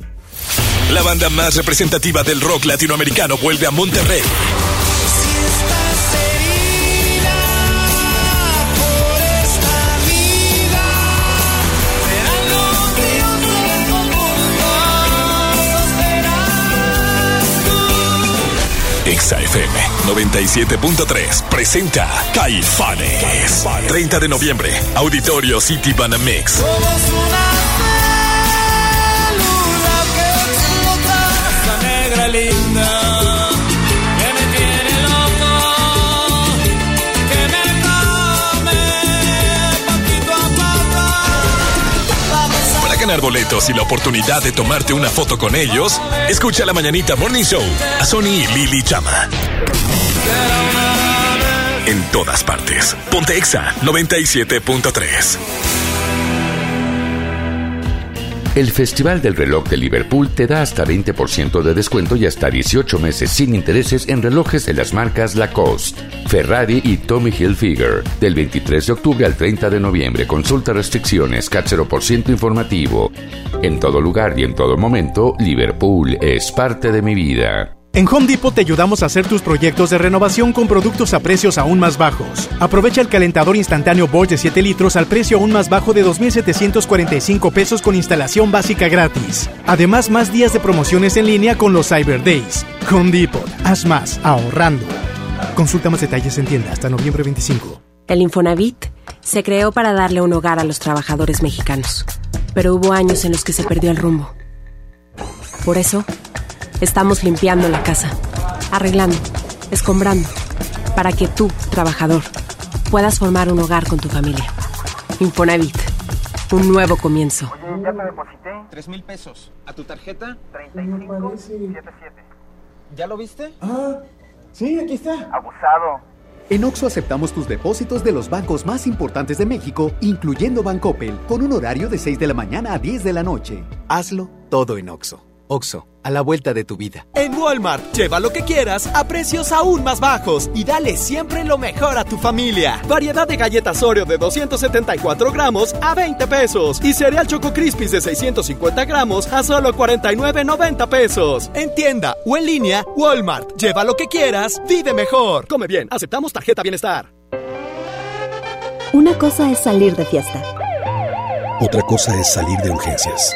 La banda más representativa del rock latinoamericano vuelve a Monterrey. FM 97.3 presenta Caifanes. 30 de noviembre, Auditorio City Banamex. Ganar boletos y la oportunidad de tomarte una foto con ellos, escucha la Mañanita Morning Show a Sony y Lili Chama. En todas partes. Ponte Exa 97.3. El Festival del Reloj de Liverpool te da hasta 20% de descuento y hasta 18 meses sin intereses en relojes de las marcas Lacoste, Ferrari y Tommy Hilfiger. Del 23 de octubre al 30 de noviembre, consulta restricciones, CAT 0% informativo. En todo lugar y en todo momento, Liverpool es parte de mi vida. En Home Depot te ayudamos a hacer tus proyectos de renovación con productos a precios aún más bajos. Aprovecha el calentador instantáneo Bosch de 7 litros al precio aún más bajo de 2.745 pesos con instalación básica gratis. Además, más días de promociones en línea con los Cyber Days. Home Depot, haz más, ahorrando. Consulta más detalles en tienda hasta noviembre 25. El Infonavit se creó para darle un hogar a los trabajadores mexicanos, pero hubo años en los que se perdió el rumbo. Por eso, estamos limpiando la casa, arreglando, escombrando, para que tú, trabajador, puedas formar un hogar con tu familia. Infonavit, un nuevo comienzo. Ya te deposité. Tres mil pesos. ¿A tu tarjeta? 3577. ¿Ya lo viste? Ah, sí, aquí está. Abusado. En Oxo aceptamos tus depósitos de los bancos más importantes de México, incluyendo Bancoppel, con un horario de 6 de la mañana a 10 de la noche. Hazlo todo en Oxo. Oxo, a la vuelta de tu vida. En Walmart, lleva lo que quieras a precios aún más bajos y dale siempre lo mejor a tu familia. Variedad de galletas Oreo de 274 gramos a 20 pesos y cereal Choco Crispies de 650 gramos a solo 49,90 pesos. En tienda o en línea, Walmart. Lleva lo que quieras, vive mejor. Come bien, aceptamos tarjeta bienestar. Una cosa es salir de fiesta. Otra cosa es salir de urgencias.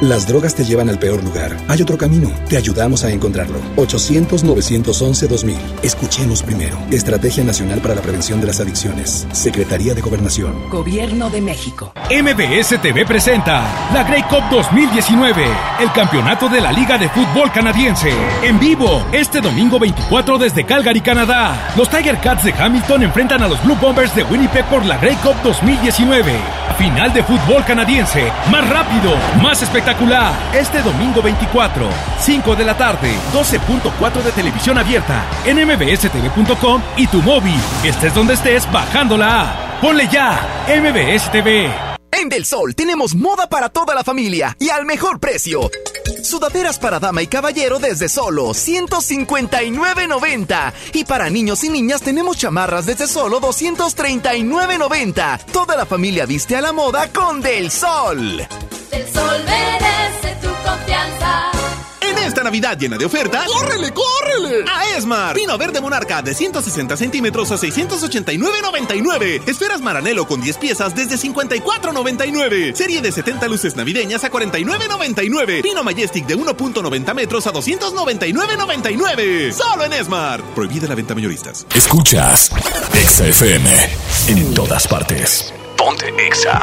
Las drogas te llevan al peor lugar. Hay otro camino. Te ayudamos a encontrarlo. 800-911-2000. Escuchemos primero. Estrategia Nacional para la Prevención de las Adicciones. Secretaría de Gobernación. Gobierno de México. MBS TV presenta la Grey Cup 2019, el campeonato de la Liga de Fútbol Canadiense. En vivo, este domingo 24 desde Calgary, Canadá. Los Tiger Cats de Hamilton enfrentan a los Blue Bombers de Winnipeg por la Grey Cup 2019. Final de fútbol canadiense, más rápido, más espectacular. Este domingo 24, 5 de la tarde, 12.4 de televisión abierta, en mbstv.com y tu móvil. Estés donde estés, bajando la app. Ponle ya, MBS TV. En Del Sol tenemos moda para toda la familia y al mejor precio. Sudaderas para dama y caballero desde solo 159.90. Y para niños y niñas tenemos chamarras desde solo 239.90. Toda la familia viste a la moda con Del Sol. El sol merece tu confianza. Navidad llena de ofertas, ¡córrele, córrele! A Esmar. Pino verde monarca de 160 centímetros a 689.99. Esferas Maranelo con 10 piezas desde 54.99. Serie de 70 luces navideñas a 49.99. Pino Majestic de 1.90 metros a 299.99. Solo en Esmar. Prohibida la venta mayoristas. Escuchas Exa FM en todas partes. Ponte Exa.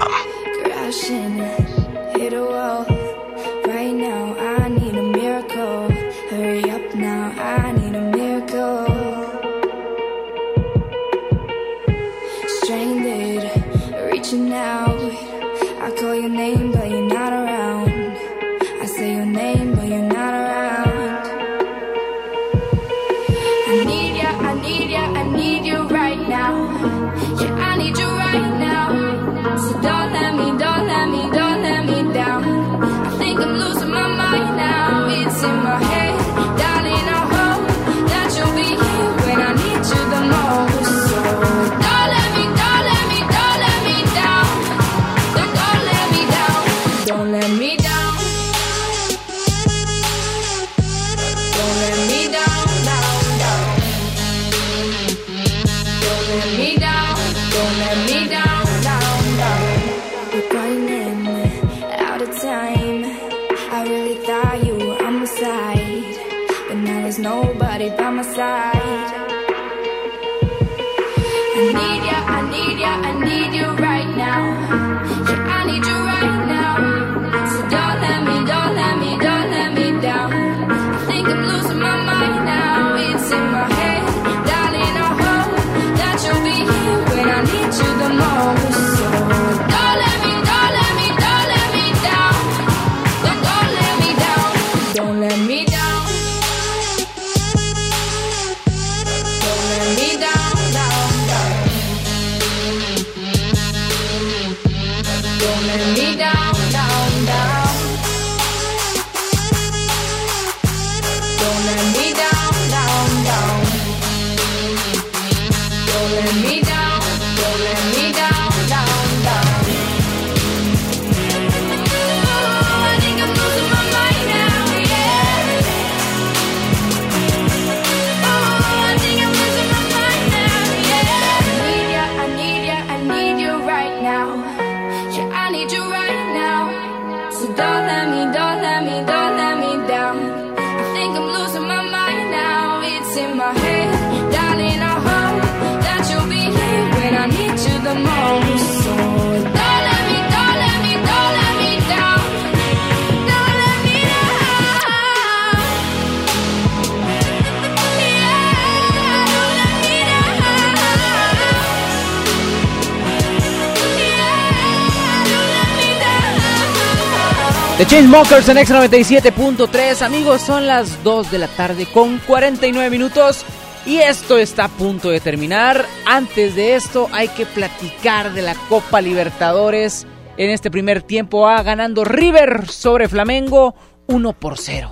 Chainsmokers en X97.3. Amigos, son las 2 de la tarde con 49 minutos. Y esto está a punto de terminar. Antes de esto hay que platicar de la Copa Libertadores. En este primer tiempo va ganando River sobre Flamengo 1 por 0.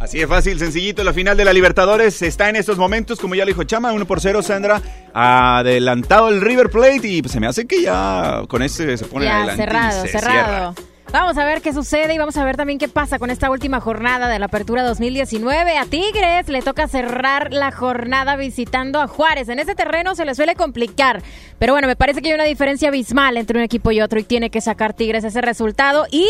Así de fácil, sencillito. La final de la Libertadores está en estos momentos, como ya lo dijo Chama, 1 por 0, Sandra. Adelantado el River Plate y pues, se me hace que ya con este se pone Ya, adelante. y cerrado, se cerrado. Vamos a ver qué sucede y vamos a ver también qué pasa con esta última jornada de la Apertura 2019. A Tigres le toca cerrar la jornada visitando a Juárez. En ese terreno se le suele complicar, pero bueno, me parece que hay una diferencia abismal entre un equipo y otro y tiene que sacar Tigres ese resultado y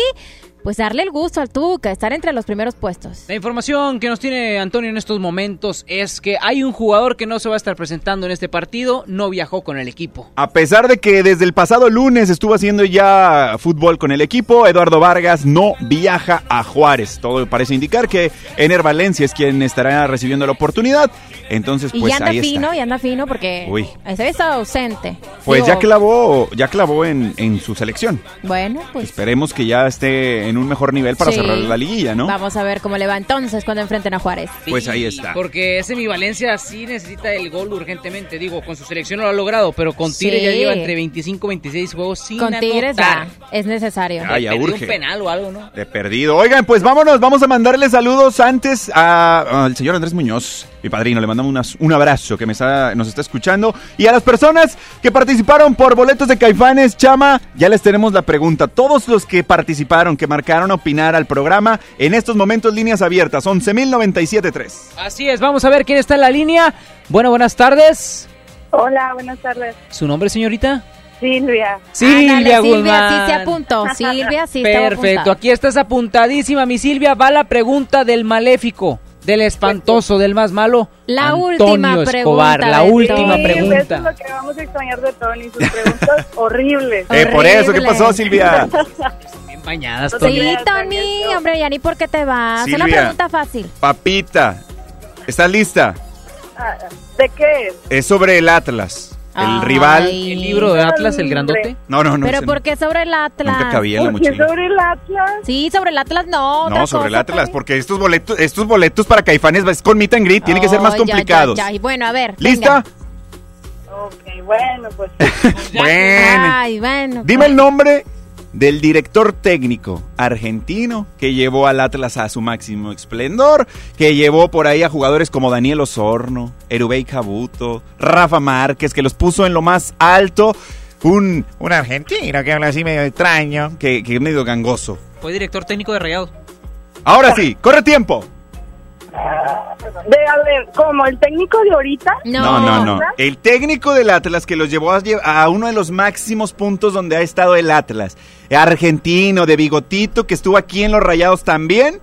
pues darle el gusto al Tuca, estar entre los primeros puestos. La información que nos tiene Antonio en estos momentos es que hay un jugador que no se va a estar presentando en este partido, no viajó con el equipo. A pesar de que desde el pasado lunes estuvo haciendo ya fútbol con el equipo, Eduardo Vargas no viaja a Juárez. Todo parece indicar que Ener Valencia es quien estará recibiendo la oportunidad. Entonces, Y pues ya anda ahí fino, está. y anda fino porque Uy. se había estado ausente. Pues Digo, ya clavó, ya clavó en, en su selección. Bueno, pues Esperemos que ya esté en un mejor nivel para Sí. cerrar la liguilla, ¿no? vamos a ver cómo le va entonces cuando enfrenten a Juárez. Pues ahí está. Porque ese mi Valencia sí necesita el gol urgentemente. Digo, con su selección no lo ha logrado, pero con Tigres Sí. ya lleva entre 25 y 26 juegos sin Con Tigres ya es necesario. Ah, ya Perdió urge. un penal o algo, ¿no? De perdido. Oigan, pues vámonos, vamos a mandarle saludos antes a- al señor Andrés Muñoz, mi padrino. Le mandamos unas- un abrazo que me está, nos está escuchando. Y a las personas que participaron por boletos de Caifanes, Chama, ya les tenemos la pregunta. Todos los que participaron, que marcaron opinar al programa, en estos momentos líneas abiertas, 11.097.3. Así es, vamos a ver quién está en la línea. Bueno, buenas tardes. Hola, buenas tardes. ¿Su nombre, señorita? Silvia. Silvia Ándale, Guzmán. Silvia sí se apuntó. Silvia sí Perfecto, aquí estás apuntadísima, mi Silvia. Va la pregunta del maléfico, del espantoso, del más malo. La Antonio última Escobar, pregunta la última Tony. Eso es pregunta. lo que vamos a extrañar de Tony, sus preguntas horribles. Eh, por eso, ¿qué Horrible. pasó, Silvia? Bien bañadas, Sí, Tony. Sí, Tony, hombre, ya ni por qué te vas. Una Silvia. pregunta fácil. Papita, ¿estás lista? Ah, ¿De qué es? Es sobre el Atlas, el Ay. rival. ¿El libro de Atlas, el grandote? No, no, no. Pero ese ¿por qué sobre el Atlas? Nunca cabía en la ¿Por qué mochila. sobre el Atlas? Sí, sobre el Atlas no. otra No, sobre el cosa, Atlas, Tony. porque estos boletos, estos boletos para Caifanes es con meet and greet, tienen que ser más Ay, ya, ya, complicados. ya. Y Bueno, a ver. ¿Lista? Ok, bueno, pues. Bueno. Ay, bueno. Dime el nombre del director técnico argentino que llevó al Atlas a su máximo esplendor, que llevó por ahí a jugadores como Daniel Osorno, Erubey Cabuto, Rafa Márquez, que los puso en lo más alto. Un, un argentino que habla así medio extraño, que, que es medio gangoso. Fue director técnico de Rayados. Ahora sí, corre tiempo. De, a ver, ¿como el técnico de ahorita? No, no, no. El técnico del Atlas que los llevó a, lle- a uno de los máximos puntos donde ha estado el Atlas. Argentino, de bigotito, que estuvo aquí en los Rayados también.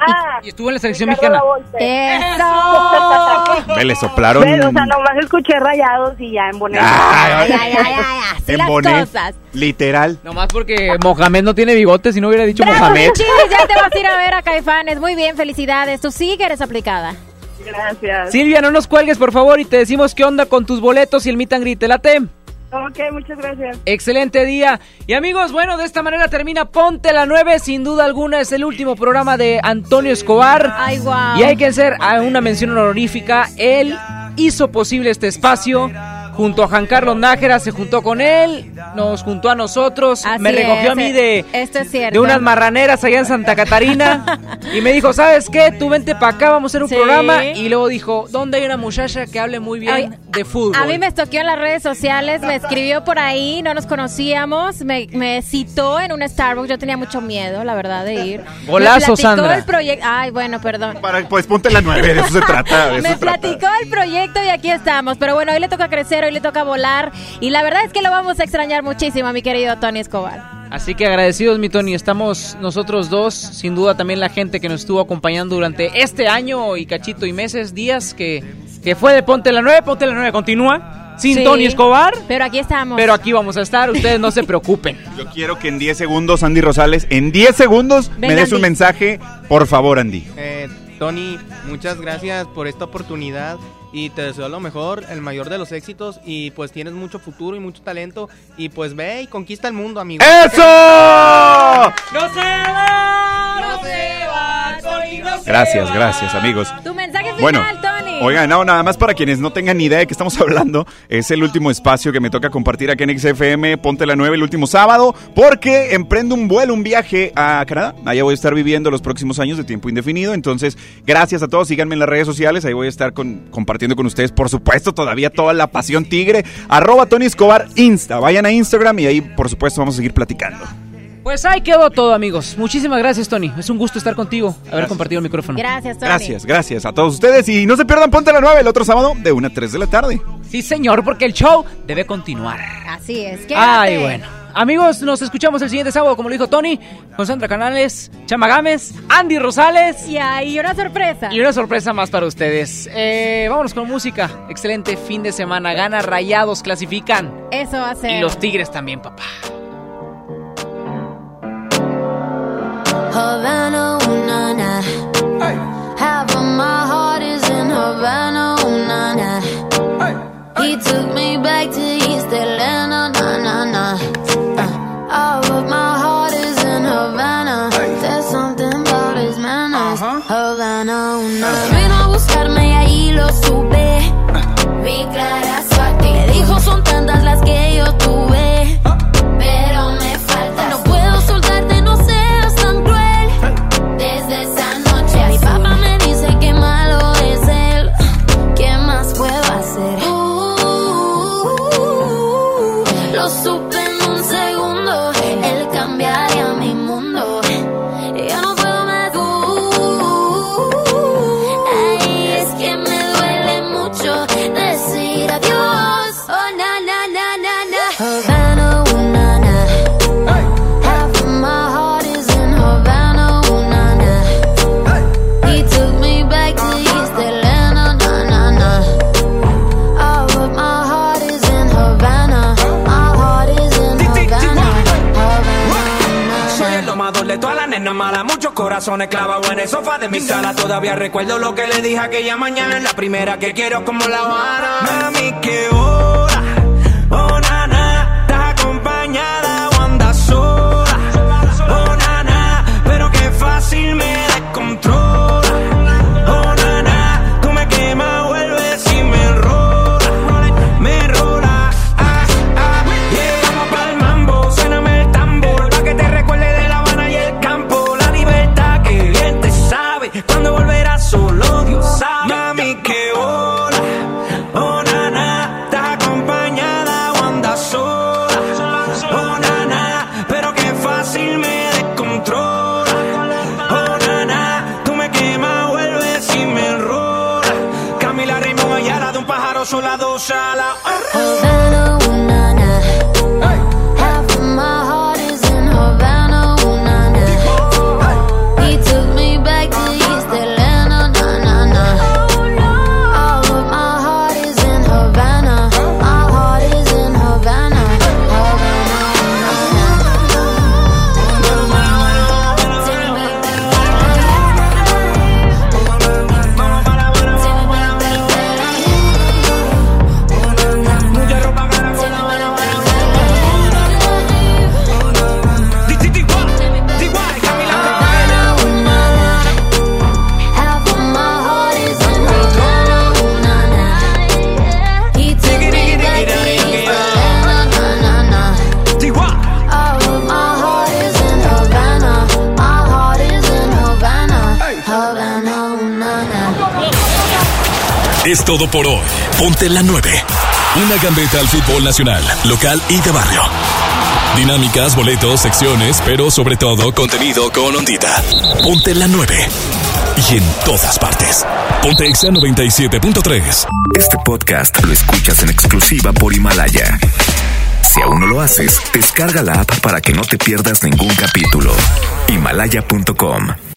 Ah, Y estuvo en la selección Ricardo mexicana. ¡Eso! Me le soplaron. Pero, o sea, nomás escuché rayados y ya en Bonet. Ay, Ay, ay, ay, ay, así en las Bonet, cosas. Literal. Nomás porque Mohamed no tiene bigote, si no hubiera dicho Bravo, Mohamed. Chilis, ya te vas a ir a ver a Caifanes. Muy bien, felicidades. Tú sí que eres aplicada. Gracias. Silvia, no nos cuelgues, por favor, y te decimos qué onda con tus boletos y el meet and greet. ¿Te late? Ok, muchas gracias. Excelente día. Y amigos, bueno, de esta manera termina Ponte la 9. Sin duda alguna es el último programa de Antonio Escobar. Ay, guau. Y hay que hacer una mención honorífica. Él hizo posible este espacio. Junto a Juan Carlos Nájera se juntó con él, nos juntó a nosotros, Así me recogió a mí de, Esto es cierto. de unas marraneras allá en Santa Catarina y me dijo, ¿sabes qué? Tú vente para acá, vamos a hacer un Sí. programa. Y luego dijo, ¿dónde hay una muchacha que hable muy bien Ay, de fútbol? A mí me estoqueó en las redes sociales, me escribió por ahí, no nos conocíamos, me, me citó en un Starbucks, yo tenía mucho miedo, la verdad, de ir. Golazo, me platicó Sandra. el proyecto, ay, bueno, perdón. Para, pues ponte la 9, de eso se trata. de eso Me se trata. platicó el proyecto y aquí estamos. Pero bueno, hoy le toca crecer, hoy le toca volar. Y la verdad es que lo vamos a extrañar muchísimo a mi querido Tony Escobar. Así que agradecidos, mi Tony. Estamos nosotros dos, sin duda también la gente que nos estuvo acompañando durante este año y cachito y meses, días, que, que fue de Ponte la 9. Ponte la 9 continúa, sin Sí, Tony Escobar. Pero aquí estamos. Pero aquí vamos a estar, ustedes no se preocupen. Yo quiero que en 10 segundos, Andy Rosales, en 10 segundos me Venga, des un Andy. mensaje, por favor, Andy. Eh, Tony, muchas gracias por esta oportunidad. Y te deseo lo mejor, el mayor de los éxitos y pues tienes mucho futuro y mucho talento y pues ve y conquista el mundo, amigo. ¡Eso! ¡No se va! ¡No se va! Tony, no se Gracias, va! gracias, amigos. Tu mensaje final, Bueno, Tony. Oigan, no, nada más para quienes no tengan ni idea de qué estamos hablando, es el último espacio que me toca compartir aquí en XFM, Ponte la 9 el último sábado, porque emprendo un vuelo, un viaje a Canadá. Allá voy a estar viviendo los próximos años de tiempo indefinido, entonces gracias a todos, síganme en las redes sociales, ahí voy a estar con- compartiendo con ustedes, por supuesto, todavía toda la pasión tigre, arroba Tony Escobar Insta, vayan a Instagram y ahí por supuesto vamos a seguir platicando. Pues ahí quedó todo, amigos. Muchísimas gracias, Tony. Es un gusto estar contigo, haber compartido el micrófono. Gracias, Tony. Gracias, gracias a todos ustedes y no se pierdan Ponte la 9 el otro sábado de 1 a 3 de la tarde. Sí, señor, porque el show debe continuar. Así es. Ay, bueno. Amigos, nos escuchamos el siguiente sábado, como lo dijo Tony, con Sandra Canales, Chama Gámez, Andy Rosales. Y ahí una sorpresa. Y una sorpresa más para ustedes. Eh, vámonos con música. Excelente fin de semana. Gana Rayados, clasifican. Eso va a ser. Y los Tigres también, papá. Havana, ooh. Half of my heart is in Havana, ooh. He took me back to muchos corazones clavados en el sofá de mi sala. Todavía recuerdo lo que le dije aquella mañana, la primera que quiero como la Habana. Mami, hora, todo por hoy. Ponte la 9. Una gambeta al fútbol nacional, local y de barrio. Dinámicas, boletos, secciones, pero sobre todo contenido con ondita. Ponte la 9. Y en todas partes. Ponte Exa 97.3. Este podcast lo escuchas en exclusiva por Himalaya. Si aún no lo haces, descarga la app para que no te pierdas ningún capítulo. Himalaya.com